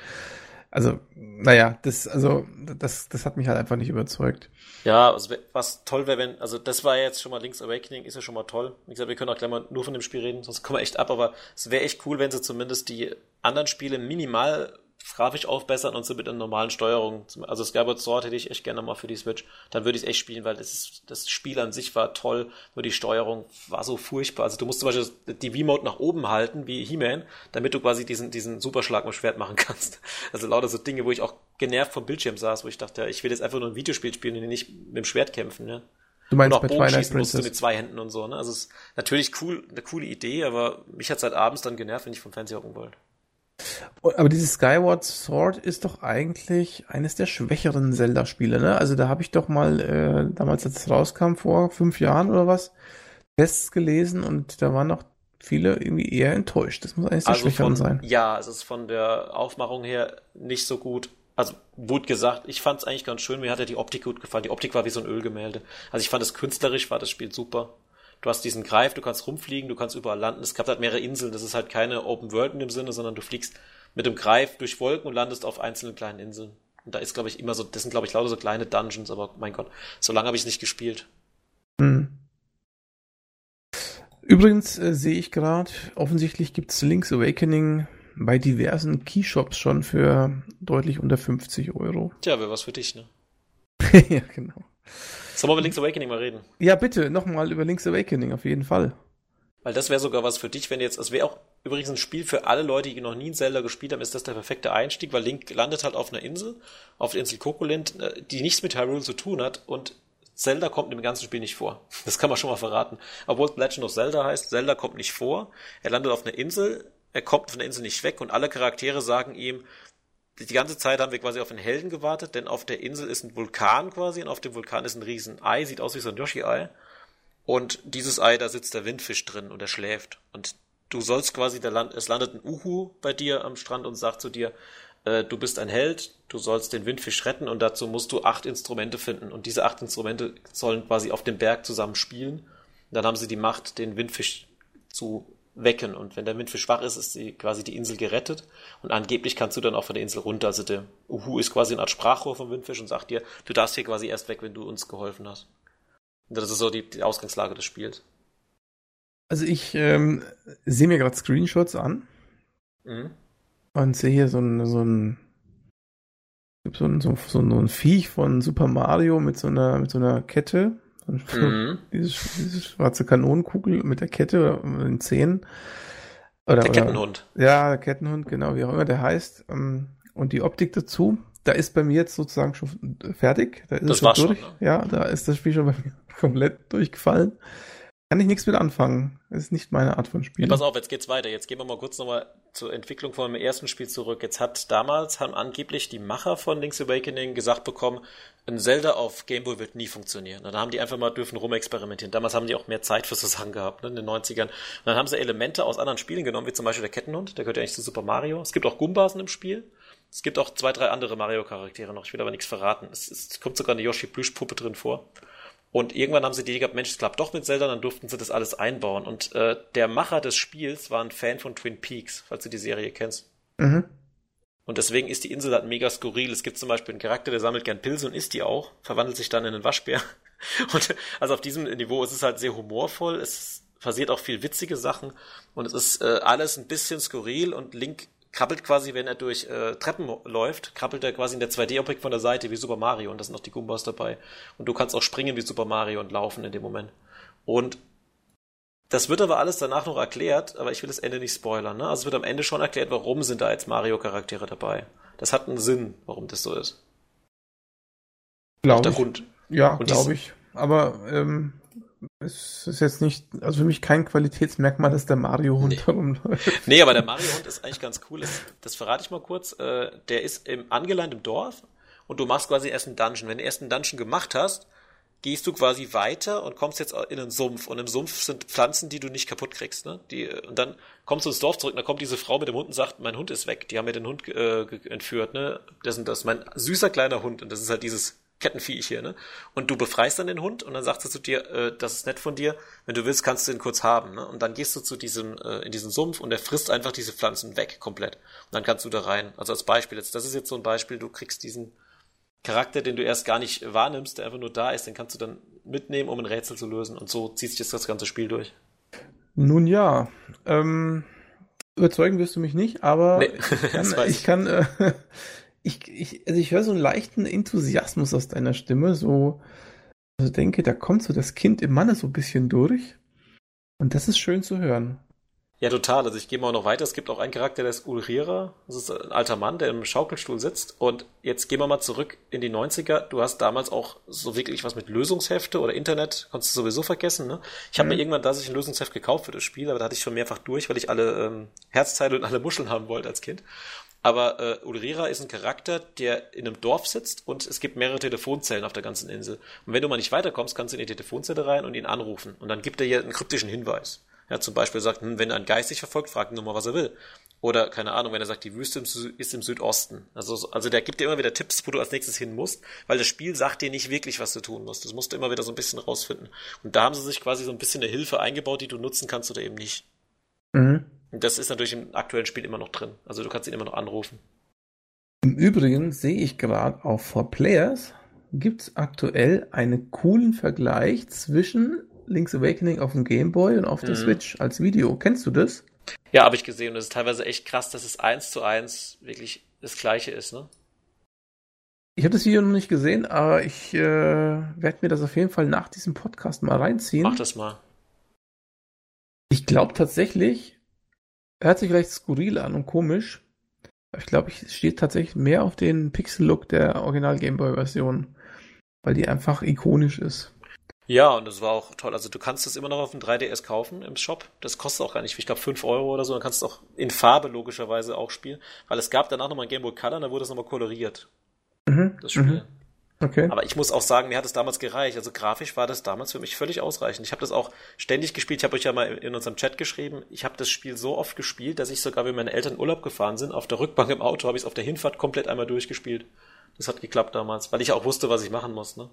also, naja, das, also, das, das hat mich halt einfach nicht überzeugt. Ja, also, was toll wäre, wenn, also das war jetzt schon mal Link's Awakening, ist ja schon mal toll. Wie gesagt, wir können auch gleich mal nur von dem Spiel reden, sonst kommen wir echt ab, aber es wäre echt cool, wenn sie zumindest die anderen Spiele minimal grafisch aufbessern und so mit einer normalen Steuerung. Also Skyward Sword hätte ich echt gerne mal für die Switch. Dann würde ich es echt spielen, weil das, ist, das Spiel an sich war toll, nur die Steuerung war so furchtbar. Also du musst zum Beispiel die V-Mode nach oben halten, wie He-Man, damit du quasi diesen, diesen Superschlag mit Schwert machen kannst. Also lauter so Dinge, wo ich auch genervt vom Bildschirm saß, wo ich dachte, ja, ich will jetzt einfach nur ein Videospiel spielen und nicht mit dem Schwert kämpfen. Ne? Du meinst und auch bei Bogen Twilight Princess? mit zwei Händen und so. Ne? Also es ist natürlich cool, eine coole Idee, aber mich hat seit abends dann genervt, wenn ich vom Fernseher hocken wollte. Aber dieses Skyward Sword ist doch eigentlich eines der schwächeren Zelda-Spiele, ne? Also da habe ich doch mal äh, damals, als es rauskam, vor fünf Jahren oder was, Tests gelesen und da waren noch viele irgendwie eher enttäuscht. Das muss eines der Also schwächeren von, sein. ja, es ist von der Aufmachung her nicht so gut. Also, gut gesagt, ich fand es eigentlich ganz schön. Mir hat ja die Optik gut gefallen. Die Optik war wie so ein Ölgemälde. Also, ich fand es künstlerisch, war das Spiel super. Du hast diesen Greif, du kannst rumfliegen, du kannst überall landen. Es gab halt mehrere Inseln. Das ist halt keine Open World in dem Sinne, sondern du fliegst mit dem Greif durch Wolken und landest auf einzelnen kleinen Inseln. Und da ist, glaube ich, immer so, das sind, glaube ich, lauter so kleine Dungeons, aber mein Gott, so lange habe ich es nicht gespielt. Hm. Übrigens äh, sehe ich gerade, offensichtlich gibt's Link's Awakening bei diversen Keyshops schon für deutlich unter 50 Euro. Tja, wäre was für dich, ne? ja, genau. Sollen wir über Link's Awakening mal reden? Ja, bitte, nochmal über Link's Awakening, auf jeden Fall. Weil das wäre sogar was für dich, wenn jetzt, es wäre auch übrigens ein Spiel für alle Leute, die noch nie ein Zelda gespielt haben, ist das der perfekte Einstieg, weil Link landet halt auf einer Insel, auf der Insel Kokolint, äh, die nichts mit Hyrule zu tun hat und Zelda kommt im ganzen Spiel nicht vor. Das kann man schon mal verraten. Obwohl es Legend of Zelda heißt, Zelda kommt nicht vor. Er landet auf einer Insel, er kommt von der Insel nicht weg und alle Charaktere sagen ihm, die ganze Zeit haben wir quasi auf den Helden gewartet, denn auf der Insel ist ein Vulkan quasi und auf dem Vulkan ist ein Riesen-Ei, sieht aus wie so ein Yoshi-Ei. Und dieses Ei, da sitzt der Windfisch drin und er schläft. Und du sollst quasi, der Land, es landet ein Uhu bei dir am Strand und sagt zu dir, äh, du bist ein Held, du sollst den Windfisch retten und dazu musst du acht Instrumente finden. Und diese acht Instrumente sollen quasi auf dem Berg zusammen spielen. Und dann haben sie die Macht, den Windfisch zu wecken. Und wenn der Windfisch schwach ist, ist die, quasi die Insel gerettet. Und angeblich kannst du dann auch von der Insel runter. Also der Uhu ist quasi eine Art Sprachrohr vom Windfisch und sagt dir, du darfst hier quasi erst weg, wenn du uns geholfen hast. Und das ist so die, die Ausgangslage des Spiels. Also ich ähm, sehe mir gerade Screenshots an Mhm. und sehe hier so ein, so ein, so ein, so, so ein Viech von Super Mario mit so einer, mit so einer Kette. Mhm. Dieses, diese schwarze Kanonenkugel mit der Kette oder den Zähnen. Oder, Der oder- Kettenhund. Ja, der Kettenhund, genau, wie auch immer der heißt. Ähm, Und die Optik dazu da ist bei mir jetzt sozusagen schon fertig. Da ist das es schon durch. Schon, ne? Ja, da ist das Spiel schon bei mir komplett durchgefallen. Kann ich nichts mit anfangen. Das ist nicht meine Art von Spiel. Ja, pass auf, jetzt geht's weiter. Jetzt gehen wir mal kurz nochmal zur Entwicklung von dem ersten Spiel zurück. Jetzt hat damals, haben angeblich die Macher von Link's Awakening gesagt bekommen, ein Zelda auf Game Boy wird nie funktionieren. Dann haben die einfach mal dürfen rumexperimentieren. Damals haben die auch mehr Zeit für so Sachen gehabt, ne, in den 90ern. Und dann haben sie Elemente aus anderen Spielen genommen, wie zum Beispiel der Kettenhund, der gehört ja eigentlich zu Super Mario. Es gibt auch Gumbasen im Spiel. Es gibt auch zwei, drei andere Mario-Charaktere noch. Ich will aber nichts verraten. Es, es kommt sogar eine Yoshi-Plüschpuppe drin vor. Und irgendwann haben sie die gehabt, Mensch, es klappt doch mit Zelda, dann durften sie das alles einbauen. Und äh, der Macher des Spiels war ein Fan von Twin Peaks, falls du die Serie kennst. Mhm. Und deswegen ist die Insel halt mega skurril. Es gibt zum Beispiel einen Charakter, der sammelt gern Pilze und isst die auch, verwandelt sich dann in einen Waschbär. Und also auf diesem Niveau ist es halt sehr humorvoll. Es passiert auch viel witzige Sachen und es ist äh, alles ein bisschen skurril und Link krabbelt quasi, wenn er durch äh, Treppen läuft, krabbelt er quasi in der 2D-Optik von der Seite wie Super Mario und da sind noch die Goombas dabei. Und du kannst auch springen wie Super Mario und laufen in dem Moment. Und das wird aber alles danach noch erklärt, aber ich will das Ende nicht spoilern. Ne? Also es wird am Ende schon erklärt, warum sind da jetzt Mario-Charaktere dabei. Das hat einen Sinn, warum das so ist. Glaube ich. Ja, glaube ich. Aber ähm, es ist jetzt nicht, also für mich kein Qualitätsmerkmal, dass der Mario-Hund Nee. herumläuft. Nee, aber der Mario-Hund ist eigentlich ganz cool. Das, das verrate ich mal kurz. Äh, der ist im, angelandet im Dorf und du machst quasi erst einen Dungeon. Wenn du erst einen Dungeon gemacht hast, gehst du quasi weiter und kommst jetzt in einen Sumpf. Und im Sumpf sind Pflanzen, die du nicht kaputt kriegst. Ne? Die, und dann kommst du ins Dorf zurück und dann kommt diese Frau mit dem Hund und sagt, mein Hund ist weg. Die haben mir den Hund äh, entführt. Ne? Das und das. Mein süßer kleiner Hund. Und das ist halt dieses Kettenviech hier. Ne? Und du befreist dann den Hund und dann sagt sie zu dir, äh, das ist nett von dir. Wenn du willst, kannst du ihn kurz haben. Ne? Und dann gehst du zu diesem, äh, in diesen Sumpf und er frisst einfach diese Pflanzen weg, komplett. Und dann kannst du da rein. Also als Beispiel jetzt, das ist jetzt so ein Beispiel, du kriegst diesen Charakter, den du erst gar nicht wahrnimmst, der einfach nur da ist, den kannst du dann mitnehmen, um ein Rätsel zu lösen. Und so zieht sich jetzt das ganze Spiel durch. Nun ja, ähm, überzeugen wirst du mich nicht, aber Nee, ich das kann, weiß ich, ich. kann äh, ich, ich, also ich höre so einen leichten Enthusiasmus aus deiner Stimme, so, also denke, da kommt so das Kind im Manne so ein bisschen durch. Und das ist schön zu hören. Ja, total. Also ich gehe mal noch weiter. Es gibt auch einen Charakter, der ist Ulrira. Das ist ein alter Mann, der im Schaukelstuhl sitzt. Und jetzt gehen wir mal zurück in die 90er. Du hast damals auch so wirklich was mit Lösungshefte oder Internet. Konntest du sowieso vergessen, ne? Ich habe Mhm. mir irgendwann da sich ein Lösungsheft gekauft für das Spiel, aber da hatte ich schon mehrfach durch, weil ich alle ähm, Herzteile und alle Muscheln haben wollte als Kind. Aber äh, Ulrira ist ein Charakter, der in einem Dorf sitzt und es gibt mehrere Telefonzellen auf der ganzen Insel. Und wenn du mal nicht weiterkommst, kannst du in die Telefonzelle rein und ihn anrufen. Und dann gibt er dir einen kryptischen Hinweis. Ja, zum Beispiel sagt, hm, wenn ein Geist dich verfolgt, frag ihn nur mal, was er will. Oder, keine Ahnung, wenn er sagt, die Wüste ist im Südosten. Also, so- also der gibt dir immer wieder Tipps, wo du als nächstes hin musst, weil das Spiel sagt dir nicht wirklich, was du tun musst. Das musst du immer wieder so ein bisschen rausfinden. Und da haben sie sich quasi so ein bisschen eine Hilfe eingebaut, die du nutzen kannst oder eben nicht. Mhm. Das ist natürlich im aktuellen Spiel immer noch drin. Also du kannst ihn immer noch anrufen. Im Übrigen sehe ich gerade auf 4Players gibt es aktuell einen coolen Vergleich zwischen Link's Awakening auf dem Game Boy und auf der Mhm. Switch als Video. Kennst du das? Ja, habe ich gesehen. Und es ist teilweise echt krass, dass es eins zu eins wirklich das Gleiche ist, ne? Ich habe das Video noch nicht gesehen, aber ich äh, werde mir das auf jeden Fall nach diesem Podcast mal reinziehen. Mach das mal. Ich glaube tatsächlich, hört sich vielleicht skurril an und komisch, aber ich glaube, ich stehe tatsächlich mehr auf den Pixel-Look der Original Game Boy-Version, weil die einfach ikonisch ist. Ja, und das war auch toll. Also du kannst es immer noch auf dem 3DS kaufen im Shop. Das kostet auch gar nicht, ich glaube 5 Euro oder so. Dann kannst du es auch in Farbe logischerweise auch spielen. Weil es gab danach nochmal Game Boy Color und da wurde es nochmal koloriert, Mhm. das Spiel. Mhm. Okay. Aber ich muss auch sagen, mir hat es damals gereicht. Also grafisch war das damals für mich völlig ausreichend. Ich habe das auch ständig gespielt. Ich habe euch ja mal in unserem Chat geschrieben. Ich habe das Spiel so oft gespielt, dass ich sogar, wenn meine Eltern in Urlaub gefahren sind, auf der Rückbank im Auto habe ich es auf der Hinfahrt komplett einmal durchgespielt. Das hat geklappt damals, weil ich auch wusste, was ich machen muss. Ne?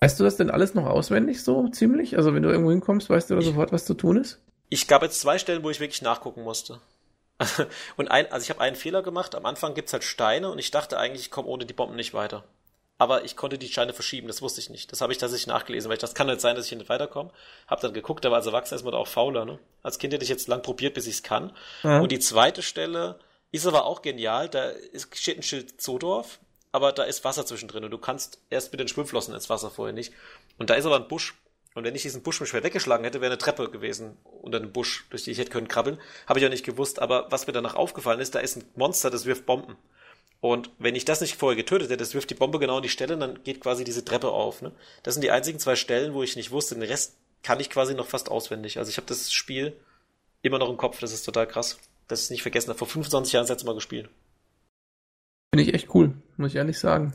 Weißt du das denn alles noch auswendig so ziemlich? Also wenn du irgendwo hinkommst, weißt du da Ich- sofort, was zu tun ist? Ich gab jetzt zwei Stellen, wo ich wirklich nachgucken musste. Und ein, also ich habe einen Fehler gemacht. Am Anfang gibt's halt Steine und ich dachte eigentlich, ich komme ohne die Bomben nicht weiter. Aber ich konnte die Steine verschieben, das wusste ich nicht. Das habe ich tatsächlich nachgelesen, weil ich das kann nicht sein, dass ich hier nicht weiterkomme. Hab dann geguckt, aber als Erwachsener ist man da auch fauler. Ne? Als Kind hätte ich jetzt lang probiert, bis ich es kann. Ja. Und die zweite Stelle ist aber auch genial. Da ist, steht ein Schild Zoodorf, aber da ist Wasser zwischendrin und du kannst erst mit den Schwimmflossen ins Wasser vorher nicht. Und da ist aber ein Busch. Und wenn ich diesen Busch mit schwer weggeschlagen hätte, wäre eine Treppe gewesen unter dem Busch, durch die ich hätte können krabbeln. Habe ich auch nicht gewusst. Aber was mir danach aufgefallen ist, da ist ein Monster, das wirft Bomben. Und wenn ich das nicht vorher getötet hätte, das wirft die Bombe genau an die Stelle, dann geht quasi diese Treppe auf. Ne? Das sind die einzigen zwei Stellen, wo ich nicht wusste. Den Rest kann ich quasi noch fast auswendig. Also ich habe das Spiel immer noch im Kopf. Das ist total krass. Das ist nicht vergessen. Vor 25 Jahren das letzte Mal gespielt. Finde ich echt cool, muss ich ehrlich sagen.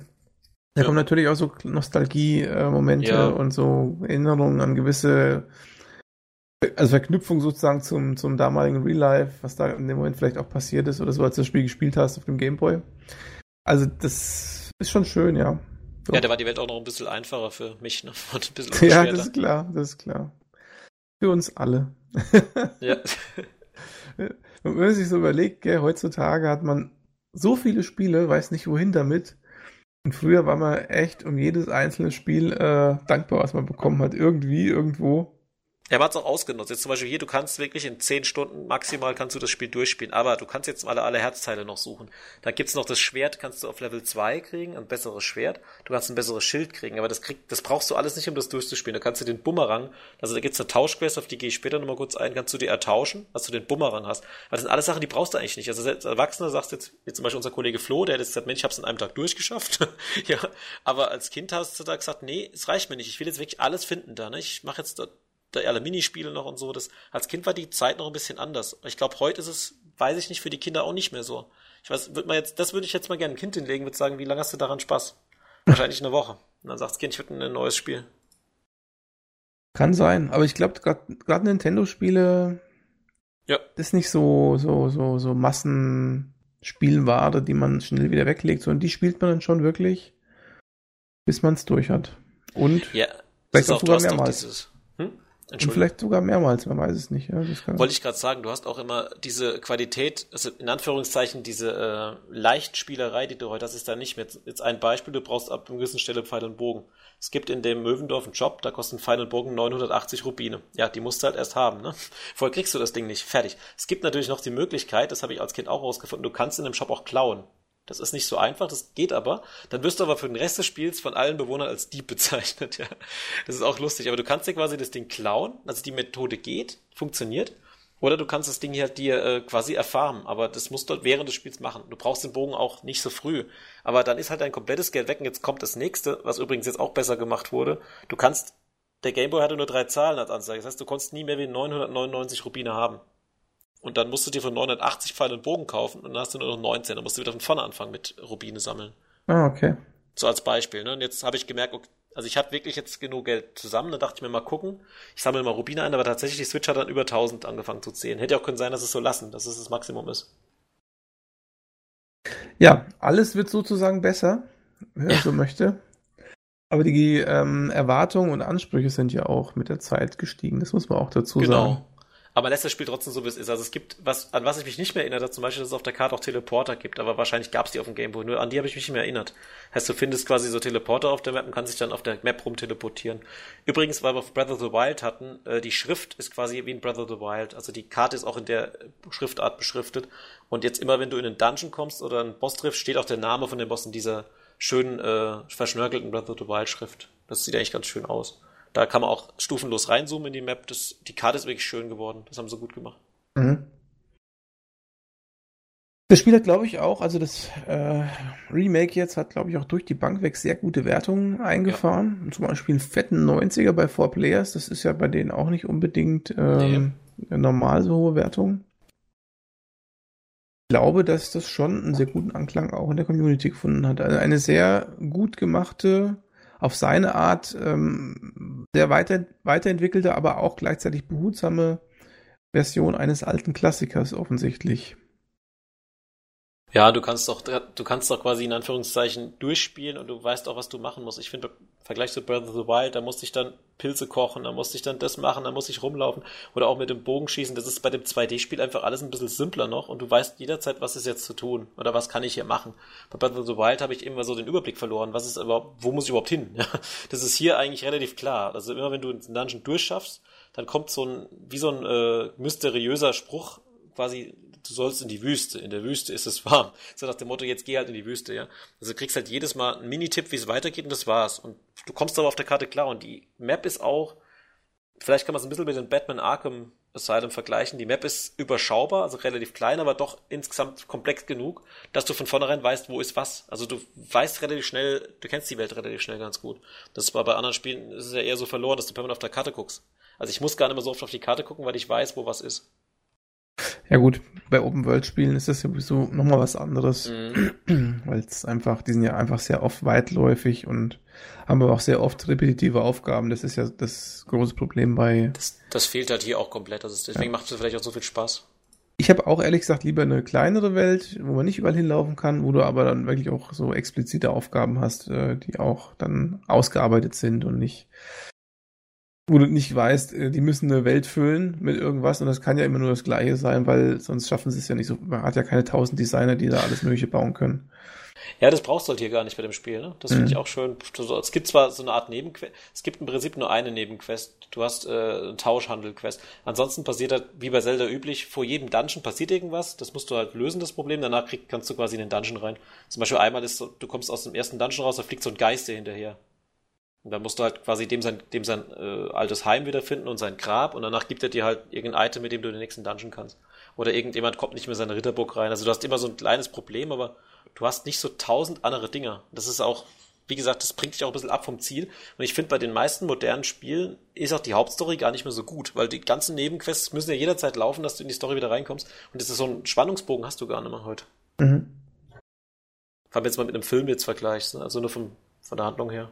Da ja. kommen natürlich auch so Nostalgie-Momente ja. und so Erinnerungen an gewisse, also Verknüpfung sozusagen zum, zum damaligen Real Life, was da in dem Moment vielleicht auch passiert ist oder so, als du das Spiel gespielt hast auf dem Gameboy. Also das ist schon schön, ja. So. Ja, da war die Welt auch noch ein bisschen einfacher für mich, ne? Und ein bisschen ja, das ist klar, das ist klar. Für uns alle. ja. Wenn man sich so überlegt, gell, heutzutage hat man so viele Spiele, weiß nicht wohin damit. Und früher war man echt um jedes einzelne Spiel äh, dankbar, was man bekommen hat. Irgendwie, irgendwo. Er hat es auch ausgenutzt. Jetzt zum Beispiel hier, du kannst wirklich in 10 Stunden maximal kannst du das Spiel durchspielen, aber du kannst jetzt alle, alle Herzteile noch suchen. Da gibt's noch das Schwert, kannst du auf Level 2 kriegen, ein besseres Schwert. Du kannst ein besseres Schild kriegen, aber das krieg, das brauchst du alles nicht, um das durchzuspielen. Da kannst du den Bumerang, also da gibt's eine Tauschquest, auf die gehe ich später nochmal kurz ein, kannst du dir ertauschen, dass du den Bumerang hast. Aber das sind alles Sachen, die brauchst du eigentlich nicht. Also als Erwachsener sagst jetzt, wie zum Beispiel unser Kollege Flo, der hat jetzt gesagt, Mensch, ich hab's in einem Tag durchgeschafft. ja, aber als Kind hast du da gesagt, nee, es reicht mir nicht. Ich will jetzt wirklich alles finden da. Ne? Ich mache jetzt alle Minispiele noch und so. Das, als Kind war die Zeit noch ein bisschen anders. Ich glaube, heute ist es, weiß ich nicht, für die Kinder auch nicht mehr so. Ich weiß, würde man jetzt, das würde ich jetzt mal gerne ein Kind hinlegen, würde sagen, wie lange hast du daran Spaß? Wahrscheinlich eine Woche. Und dann sagt das Kind, ich würde ein neues Spiel. Kann sein, aber ich glaube, gerade Nintendo-Spiele ja. ist nicht so, so, so, so Massenspielware, die man schnell wieder weglegt, sondern die spielt man dann schon wirklich, bis man es durch hat. Und ja, vielleicht auch sogar mehrmals. Dieses? Und vielleicht sogar mehrmals, man weiß es nicht. Ja, Wollte ich gerade sagen, du hast auch immer diese Qualität, also in Anführungszeichen diese äh, Leichtspielerei, die du heute hast, ist da nicht mehr. Jetzt ein Beispiel, du brauchst ab einer gewissen Stelle Pfeil und Bogen. Es gibt in dem Möwendorf einen Job, da kosten Pfeil und Bogen 980 Rubine. Ja, die musst du halt erst haben, ne? Vorher kriegst du das Ding nicht. Fertig. Es gibt natürlich noch die Möglichkeit, das habe ich als Kind auch rausgefunden, du kannst in dem Shop auch klauen. Das ist nicht so einfach, das geht aber. Dann wirst du aber für den Rest des Spiels von allen Bewohnern als Dieb bezeichnet, ja. Das ist auch lustig. Aber du kannst dir quasi das Ding klauen, also die Methode geht, funktioniert. Oder du kannst das Ding halt dir äh, quasi erfahren, aber das musst du während des Spiels machen. Du brauchst den Bogen auch nicht so früh. Aber dann ist halt dein komplettes Geld weg und jetzt kommt das nächste, was übrigens jetzt auch besser gemacht wurde. Du kannst, der Gameboy hatte nur drei Zahlen als Anzeige. Das heißt, du konntest nie mehr wie 999 Rubine haben. Und dann musst du dir von 980 Pfeil und Bogen kaufen und dann hast du nur noch 19. Dann musst du wieder von vorne anfangen mit Rubine sammeln. Ah, okay. So als Beispiel. Ne? Und jetzt habe ich gemerkt, okay, also ich hatte wirklich jetzt genug Geld zusammen, da dachte ich mir mal gucken. Ich sammle mal Rubine ein, aber tatsächlich die Switch hat dann über 1000 angefangen zu zählen. Hätte auch können sein, dass es so lassen, dass es das Maximum ist. Ja, alles wird sozusagen besser, wer ja. so möchte. Aber die ähm, Erwartungen und Ansprüche sind ja auch mit der Zeit gestiegen. Das muss man auch dazu genau. sagen. Aber lässt das Spiel trotzdem so, wie es ist. Also es gibt, was, an was ich mich nicht mehr erinnere, zum Beispiel, dass es auf der Karte auch Teleporter gibt, aber wahrscheinlich gab es die auf dem Gameboy, nur an die habe ich mich nicht mehr erinnert. Heißt, du findest quasi so Teleporter auf der Map und kannst dich dann auf der Map rum teleportieren. Übrigens, weil wir auf Breath of the Wild hatten, äh, die Schrift ist quasi wie in Breath of the Wild. Also die Karte ist auch in der Schriftart beschriftet. Und jetzt immer, wenn du in einen Dungeon kommst oder einen Boss triffst, steht auch der Name von dem Boss in dieser schönen, äh, verschnörkelten Breath of the Wild Schrift. Das sieht eigentlich ganz schön aus. Da kann man auch stufenlos reinzoomen in die Map. Das, die Karte ist wirklich schön geworden. Das haben sie gut gemacht. Mhm. Das Spiel hat, glaube ich, auch, also das äh, Remake jetzt hat, glaube ich, auch durch die Bank weg sehr gute Wertungen eingefahren. Ja. Zum Beispiel einen fetten 90er bei 4 Players. Das ist ja bei denen auch nicht unbedingt ähm, nee. normal so hohe Wertungen. Ich glaube, dass das schon einen sehr guten Anklang auch in der Community gefunden hat. Also eine sehr gut gemachte auf seine Art ähm, sehr weiter, weiterentwickelte, aber auch gleichzeitig behutsame Version eines alten Klassikers offensichtlich. Ja, du kannst doch, du kannst doch quasi in Anführungszeichen durchspielen und du weißt auch, was du machen musst. Ich finde, Vergleich zu Breath of the Wild, da musste ich dann Pilze kochen, da musste ich dann das machen, da musste ich rumlaufen oder auch mit dem Bogen schießen. Das ist bei dem 2D-Spiel einfach alles ein bisschen simpler noch und du weißt jederzeit, was ist jetzt zu tun oder was kann ich hier machen. Bei Breath of the Wild habe ich immer so den Überblick verloren, was ist überhaupt, wo muss ich überhaupt hin? Das ist hier eigentlich relativ klar. Also immer wenn du einen Dungeon durchschaffst, dann kommt so ein, wie so ein äh, mysteriöser Spruch quasi du sollst in die Wüste. In der Wüste ist es warm. So nach dem Motto, jetzt geh halt in die Wüste, ja. Also du kriegst halt jedes Mal einen Minitipp, wie es weitergeht und das war's. Und du kommst aber auf der Karte klar und die Map ist auch, vielleicht kann man es ein bisschen mit den Batman Arkham Asylum vergleichen. Die Map ist überschaubar, also relativ klein, aber doch insgesamt komplex genug, dass du von vornherein weißt, wo ist was. Also du weißt relativ schnell, du kennst die Welt relativ schnell ganz gut. Das war bei anderen Spielen, ist es ja eher so verloren, dass du permanent auf der Karte guckst. Also ich muss gar nicht mehr so oft auf die Karte gucken, weil ich weiß, wo was ist. Ja gut, bei Open-World-Spielen ist das sowieso nochmal was anderes, mhm. weil es einfach, die sind ja einfach sehr oft weitläufig und haben aber auch sehr oft repetitive Aufgaben. Das ist ja das große Problem bei... Das, das fehlt halt hier auch komplett, also deswegen ja. macht es vielleicht auch so viel Spaß. Ich habe auch ehrlich gesagt lieber eine kleinere Welt, wo man nicht überall hinlaufen kann, wo du aber dann wirklich auch so explizite Aufgaben hast, äh, die auch dann ausgearbeitet sind und nicht wo du nicht weißt, äh, die müssen eine Welt füllen mit irgendwas und das kann ja immer nur das Gleiche sein, weil sonst schaffen sie es ja nicht so. Man hat ja keine tausend Designer, die da alles Mögliche bauen können. Ja, das brauchst du halt hier gar nicht bei dem Spiel, ne? Das finde mhm. ich auch schön. Es gibt zwar so eine Art Nebenquest, es gibt im Prinzip nur eine Nebenquest. Du hast äh, einen Tauschhandel-Quest. Ansonsten passiert halt, wie bei Zelda üblich, vor jedem Dungeon passiert irgendwas. Das musst du halt lösen, das Problem. Danach krieg, kannst du quasi in den Dungeon rein. Zum Beispiel einmal ist so, du kommst aus dem ersten Dungeon raus, da fliegt so ein Geist dir hinterher. Und dann musst du halt quasi dem sein, dem sein äh, altes Heim wiederfinden und sein Grab und danach gibt er dir halt irgendein Item, mit dem du den nächsten Dungeon kannst. Oder irgendjemand kommt nicht mehr in seine Ritterburg rein. Also du hast immer so ein kleines Problem, aber du hast nicht so tausend andere Dinger. Das ist auch, wie gesagt, das bringt dich auch ein bisschen ab vom Ziel. Und ich finde, bei den meisten modernen Spielen ist auch die Hauptstory gar nicht mehr so gut, weil die ganzen Nebenquests müssen ja jederzeit laufen, dass du in die Story wieder reinkommst. Und das ist so ein Spannungsbogen hast du gar nicht mehr heute. Mhm. Vor allem jetzt mal mit einem Film jetzt vergleichst, ne? also nur vom, von der Handlung her.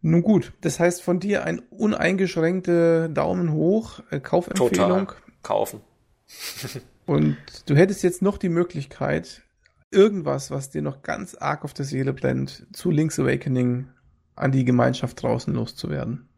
Nun gut, das heißt von dir ein uneingeschränkte Daumen hoch, äh, Kaufempfehlung. Total. Kaufen. Und du hättest jetzt noch die Möglichkeit, irgendwas, was dir noch ganz arg auf der Seele brennt, zu Link's Awakening an die Gemeinschaft draußen loszuwerden.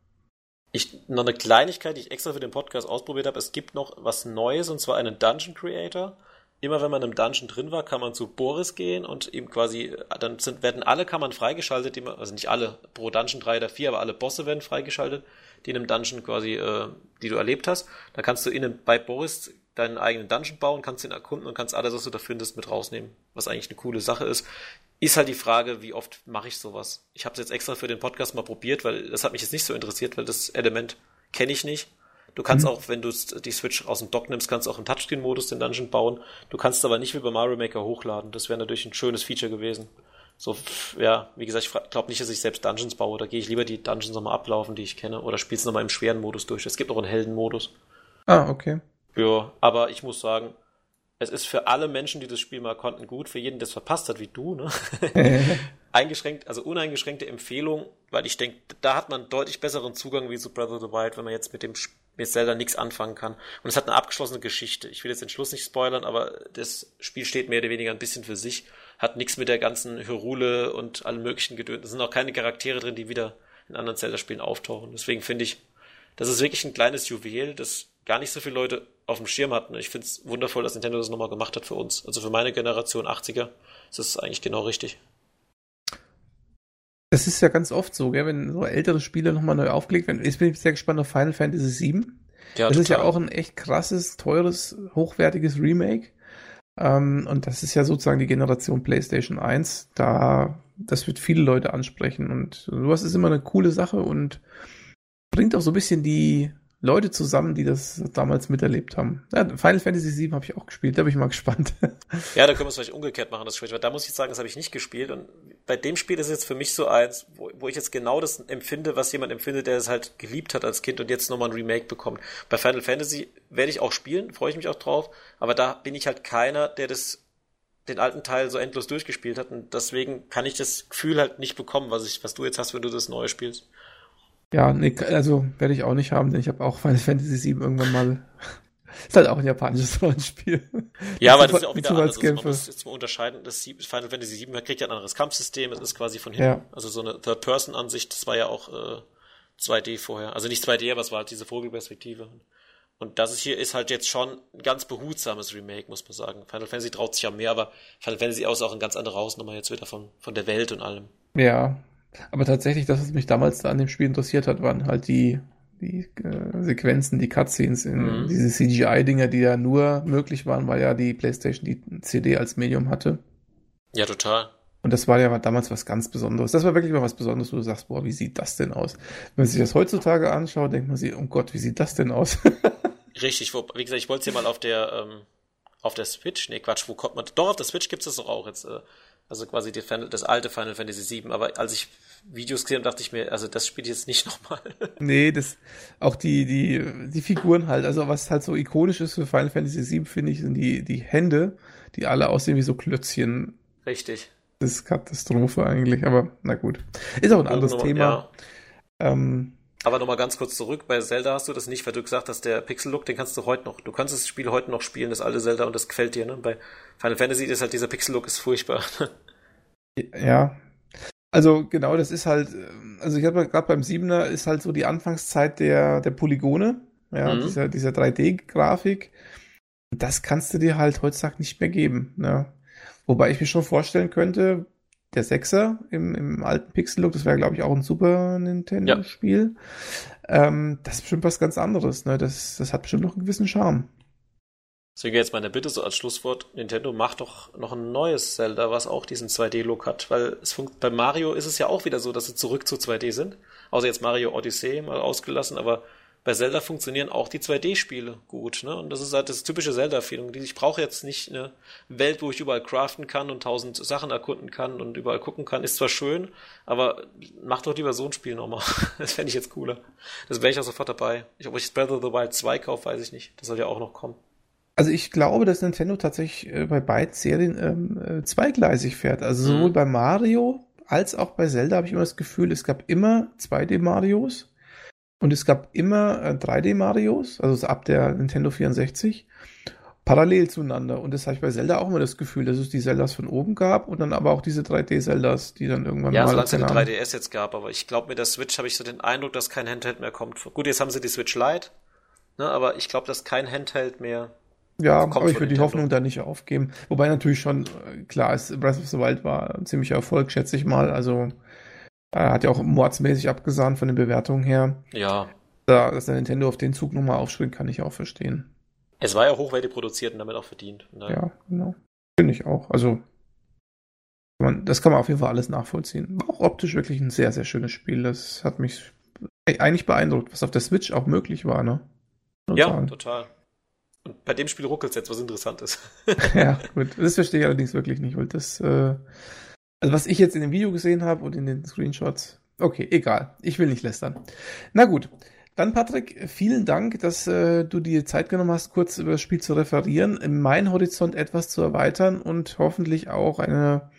Ich, noch eine Kleinigkeit, die ich extra für den Podcast ausprobiert habe. Es gibt noch was Neues und zwar einen Dungeon Creator immer wenn man im Dungeon drin war, kann man zu Boris gehen und ihm quasi, dann sind, werden alle Kammern freigeschaltet, die man, also nicht alle, pro Dungeon drei oder vier, aber alle Bosse werden freigeschaltet, die in einem Dungeon quasi, äh, die du erlebt hast. Da kannst du innen bei Boris deinen eigenen Dungeon bauen, kannst ihn erkunden und kannst alles, was du da findest, mit rausnehmen. Was eigentlich eine coole Sache ist. Ist halt die Frage, wie oft mache ich sowas? Ich habe es jetzt extra für den Podcast mal probiert, weil das hat mich jetzt nicht so interessiert, weil das Element kenne ich nicht. Du kannst mhm. auch, wenn du die Switch aus dem Dock nimmst, kannst auch im Touchscreen-Modus den Dungeon bauen. Du kannst aber nicht wie bei Mario Maker hochladen. Das wäre natürlich ein schönes Feature gewesen. So, ja, wie gesagt, ich glaube nicht, dass ich selbst Dungeons baue. Da gehe ich lieber die Dungeons nochmal ablaufen, die ich kenne, oder spiele es nochmal im schweren Modus durch. Es gibt noch einen Heldenmodus. Ah, okay. Ja, aber ich muss sagen, es ist für alle Menschen, die das Spiel mal konnten, gut. Für jeden, der es verpasst hat, wie du, ne? Eingeschränkt, also uneingeschränkte Empfehlung, weil ich denke, da hat man deutlich besseren Zugang wie zu Breath of the Wild, wenn man jetzt mit dem mit Zelda nichts anfangen kann. Und es hat eine abgeschlossene Geschichte. Ich will jetzt den Schluss nicht spoilern, aber das Spiel steht mehr oder weniger ein bisschen für sich. Hat nichts mit der ganzen Hyrule und allen möglichen Gedöns. Es sind auch keine Charaktere drin, die wieder in anderen Zelda-Spielen auftauchen. Deswegen finde ich, das ist wirklich ein kleines Juwel, das gar nicht so viele Leute auf dem Schirm hatten. Ich finde es wundervoll, dass Nintendo das nochmal gemacht hat für uns. Also für meine Generation 80er ist das eigentlich genau richtig. Das ist ja ganz oft so, gell, wenn so ältere Spiele nochmal neu aufgelegt werden. Jetzt bin ich sehr gespannt auf Final Fantasy VII. Ja, das total. ist ja auch ein echt krasses, teures, hochwertiges Remake. Ähm, und das ist ja sozusagen die Generation PlayStation 1. Da, das wird viele Leute ansprechen. Und sowas ist immer eine coole Sache und bringt auch so ein bisschen die Leute zusammen, die das damals miterlebt haben. Ja, Final Fantasy VII habe ich auch gespielt, da bin ich mal gespannt. Ja, da können wir es vielleicht umgekehrt machen, das Spiel. Weil da muss ich sagen, das habe ich nicht gespielt. Und bei dem Spiel ist es jetzt für mich so eins, wo, wo ich jetzt genau das empfinde, was jemand empfindet, der es halt geliebt hat als Kind und jetzt nochmal ein Remake bekommt. Bei Final Fantasy werde ich auch spielen, freue ich mich auch drauf. Aber da bin ich halt keiner, der das den alten Teil so endlos durchgespielt hat und deswegen kann ich das Gefühl halt nicht bekommen, was ich, was du jetzt hast, wenn du das neue spielst. Ja, nee, also werde ich auch nicht haben, denn ich habe auch Final Fantasy VII irgendwann mal. ist halt auch ein japanisches Rollenspiel. Ja, aber das ist ja auch wieder anders. Also man muss jetzt mal unterscheiden. Das Final Fantasy VII kriegt ja ein anderes Kampfsystem. Es ist quasi von hinten. Ja. Also so eine Third-Person-Ansicht. Das war ja auch äh, 2D vorher. Also nicht 2D, aber es war halt diese Vogelperspektive. Und das ist hier ist halt jetzt schon ein ganz behutsames Remake, muss man sagen. Final Fantasy traut sich ja mehr, aber Final Fantasy ist auch ein ganz anderer Hausnummer jetzt wieder von, von der Welt und allem. Ja, aber tatsächlich, das, was mich damals da an dem Spiel interessiert hat, waren halt die, die äh, Sequenzen, die Cutscenes, in, mhm. diese CGI-Dinger, die ja nur möglich waren, weil ja die PlayStation die CD als Medium hatte. Ja, total. Und das war ja damals was ganz Besonderes. Das war wirklich mal was Besonderes, wo du sagst, boah, wie sieht das denn aus? Wenn man sich das heutzutage anschaut, denkt man sich, oh Gott, wie sieht das denn aus? Richtig, wo, wie gesagt, ich wollte es ja mal auf der, ähm, auf der Switch, nee, Quatsch, wo kommt man, doch, auf der Switch gibt es das doch auch jetzt, äh, also quasi die, das alte Final Fantasy VII, aber als ich Videos gesehen habe, dachte ich mir, also das spiele ich jetzt nicht nochmal. nee, das, auch die, die, die Figuren halt, also was halt so ikonisch ist für Final Fantasy VII, finde ich, sind die, die Hände, die alle aussehen wie so Klötzchen. Richtig. Das ist Katastrophe eigentlich, aber na gut. Ist auch ein anderes Thema. Ja. Ähm, aber nochmal ganz kurz zurück, bei Zelda hast du das nicht, weil du gesagt hast, der Pixel-Look, den kannst du heute noch, du kannst das Spiel heute noch spielen, das alte Zelda, und das gefällt dir, ne? Bei Final Fantasy ist halt dieser Pixel-Look ist furchtbar. ja. Also genau, das ist halt, also ich habe gerade beim Siebener ist halt so die Anfangszeit der, der Polygone, ja, mhm. dieser, dieser 3D-Grafik. Das kannst du dir halt heutzutage nicht mehr geben, ne? Wobei ich mir schon vorstellen könnte, der Sechser im, im alten Pixel-Look, das wäre, glaube ich, auch ein Super Nintendo-Spiel. Ja. Ähm, das ist bestimmt was ganz anderes. Ne? Das, das hat bestimmt noch einen gewissen Charme. Deswegen jetzt meine Bitte so als Schlusswort, Nintendo macht doch noch ein neues Zelda, was auch diesen 2D-Look hat, weil es funkt, bei Mario ist es ja auch wieder so, dass sie zurück zu 2D sind. Außer jetzt Mario Odyssey mal ausgelassen, aber bei Zelda funktionieren auch die 2D-Spiele gut, ne? Und das ist halt das typische Zelda-Feeling. Ich brauche jetzt nicht eine Welt, wo ich überall craften kann und tausend Sachen erkunden kann und überall gucken kann. Ist zwar schön, aber mach doch lieber so ein Spiel nochmal. Das fände ich jetzt cooler. Das wäre ich auch sofort dabei. Ich, ob ich Breath of the Wild 2 kaufe, weiß ich nicht. Das soll ja auch noch kommen. Also ich glaube, dass Nintendo tatsächlich äh, bei beiden Serien ähm, äh, zweigleisig fährt. Also sowohl mhm. bei Mario als auch bei Zelda habe ich immer das Gefühl, es gab immer 2D-Marios und es gab immer äh, 3D-Marios, also ab der Nintendo 64, parallel zueinander. Und das habe ich bei Zelda auch immer das Gefühl, dass es die Zeldas von oben gab und dann aber auch diese 3D-Zeldas, die dann irgendwann ja, mal. Ja, solange es eine 3DS jetzt gab, aber ich glaube, mit der Switch habe ich so den Eindruck, dass kein Handheld mehr kommt. Gut, jetzt haben sie die Switch Lite, ne, aber ich glaube, dass kein Handheld mehr. Ja, aber ich würde die Hoffnung da nicht aufgeben. Wobei natürlich schon äh, klar ist, Breath of the Wild war ein ziemlicher Erfolg, schätze ich mal. Also hat ja auch mordsmäßig abgesahnt von den Bewertungen her. Ja. Da, dass der Nintendo auf den Zug nochmal aufspringt, kann ich auch verstehen. Es war ja hochwertig produziert und damit auch verdient. Ne? Ja, genau. Finde ich auch. Also, man, das kann man auf jeden Fall alles nachvollziehen. War auch optisch wirklich ein sehr, sehr schönes Spiel. Das hat mich eigentlich beeindruckt, was auf der Switch auch möglich war, ne? Ja, sagen. total. Und bei dem Spiel ruckelt es jetzt, was interessant ist. ja, gut. Das verstehe ich allerdings wirklich nicht, weil das, äh, also was ich jetzt in dem Video gesehen habe und in den Screenshots, okay, egal. Ich will nicht lästern. Na gut. Dann, Patrick, vielen Dank, dass äh, du dir Zeit genommen hast, kurz über das Spiel zu referieren, meinen Horizont etwas zu erweitern und hoffentlich auch eine,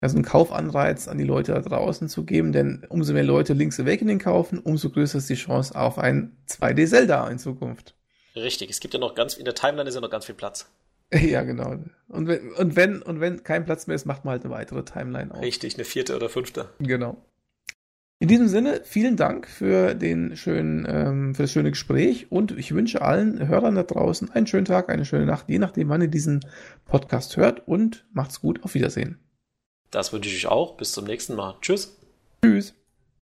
also einen Kaufanreiz an die Leute da draußen zu geben, denn umso mehr Leute Link's Awakening kaufen, umso größer ist die Chance auf ein 2D-Zelda in Zukunft. Richtig, es gibt ja noch ganz, in der Timeline ist ja noch ganz viel Platz. Ja, genau. Und wenn, und wenn, und wenn kein Platz mehr ist, macht man halt eine weitere Timeline auf. Richtig, eine vierte oder fünfte. Genau. In diesem Sinne, vielen Dank für den schönen, ähm, für das schöne Gespräch und ich wünsche allen Hörern da draußen einen schönen Tag, eine schöne Nacht, je nachdem, wann ihr diesen Podcast hört und macht's gut. Auf Wiedersehen. Das wünsche ich euch auch. Bis zum nächsten Mal. Tschüss. Tschüss.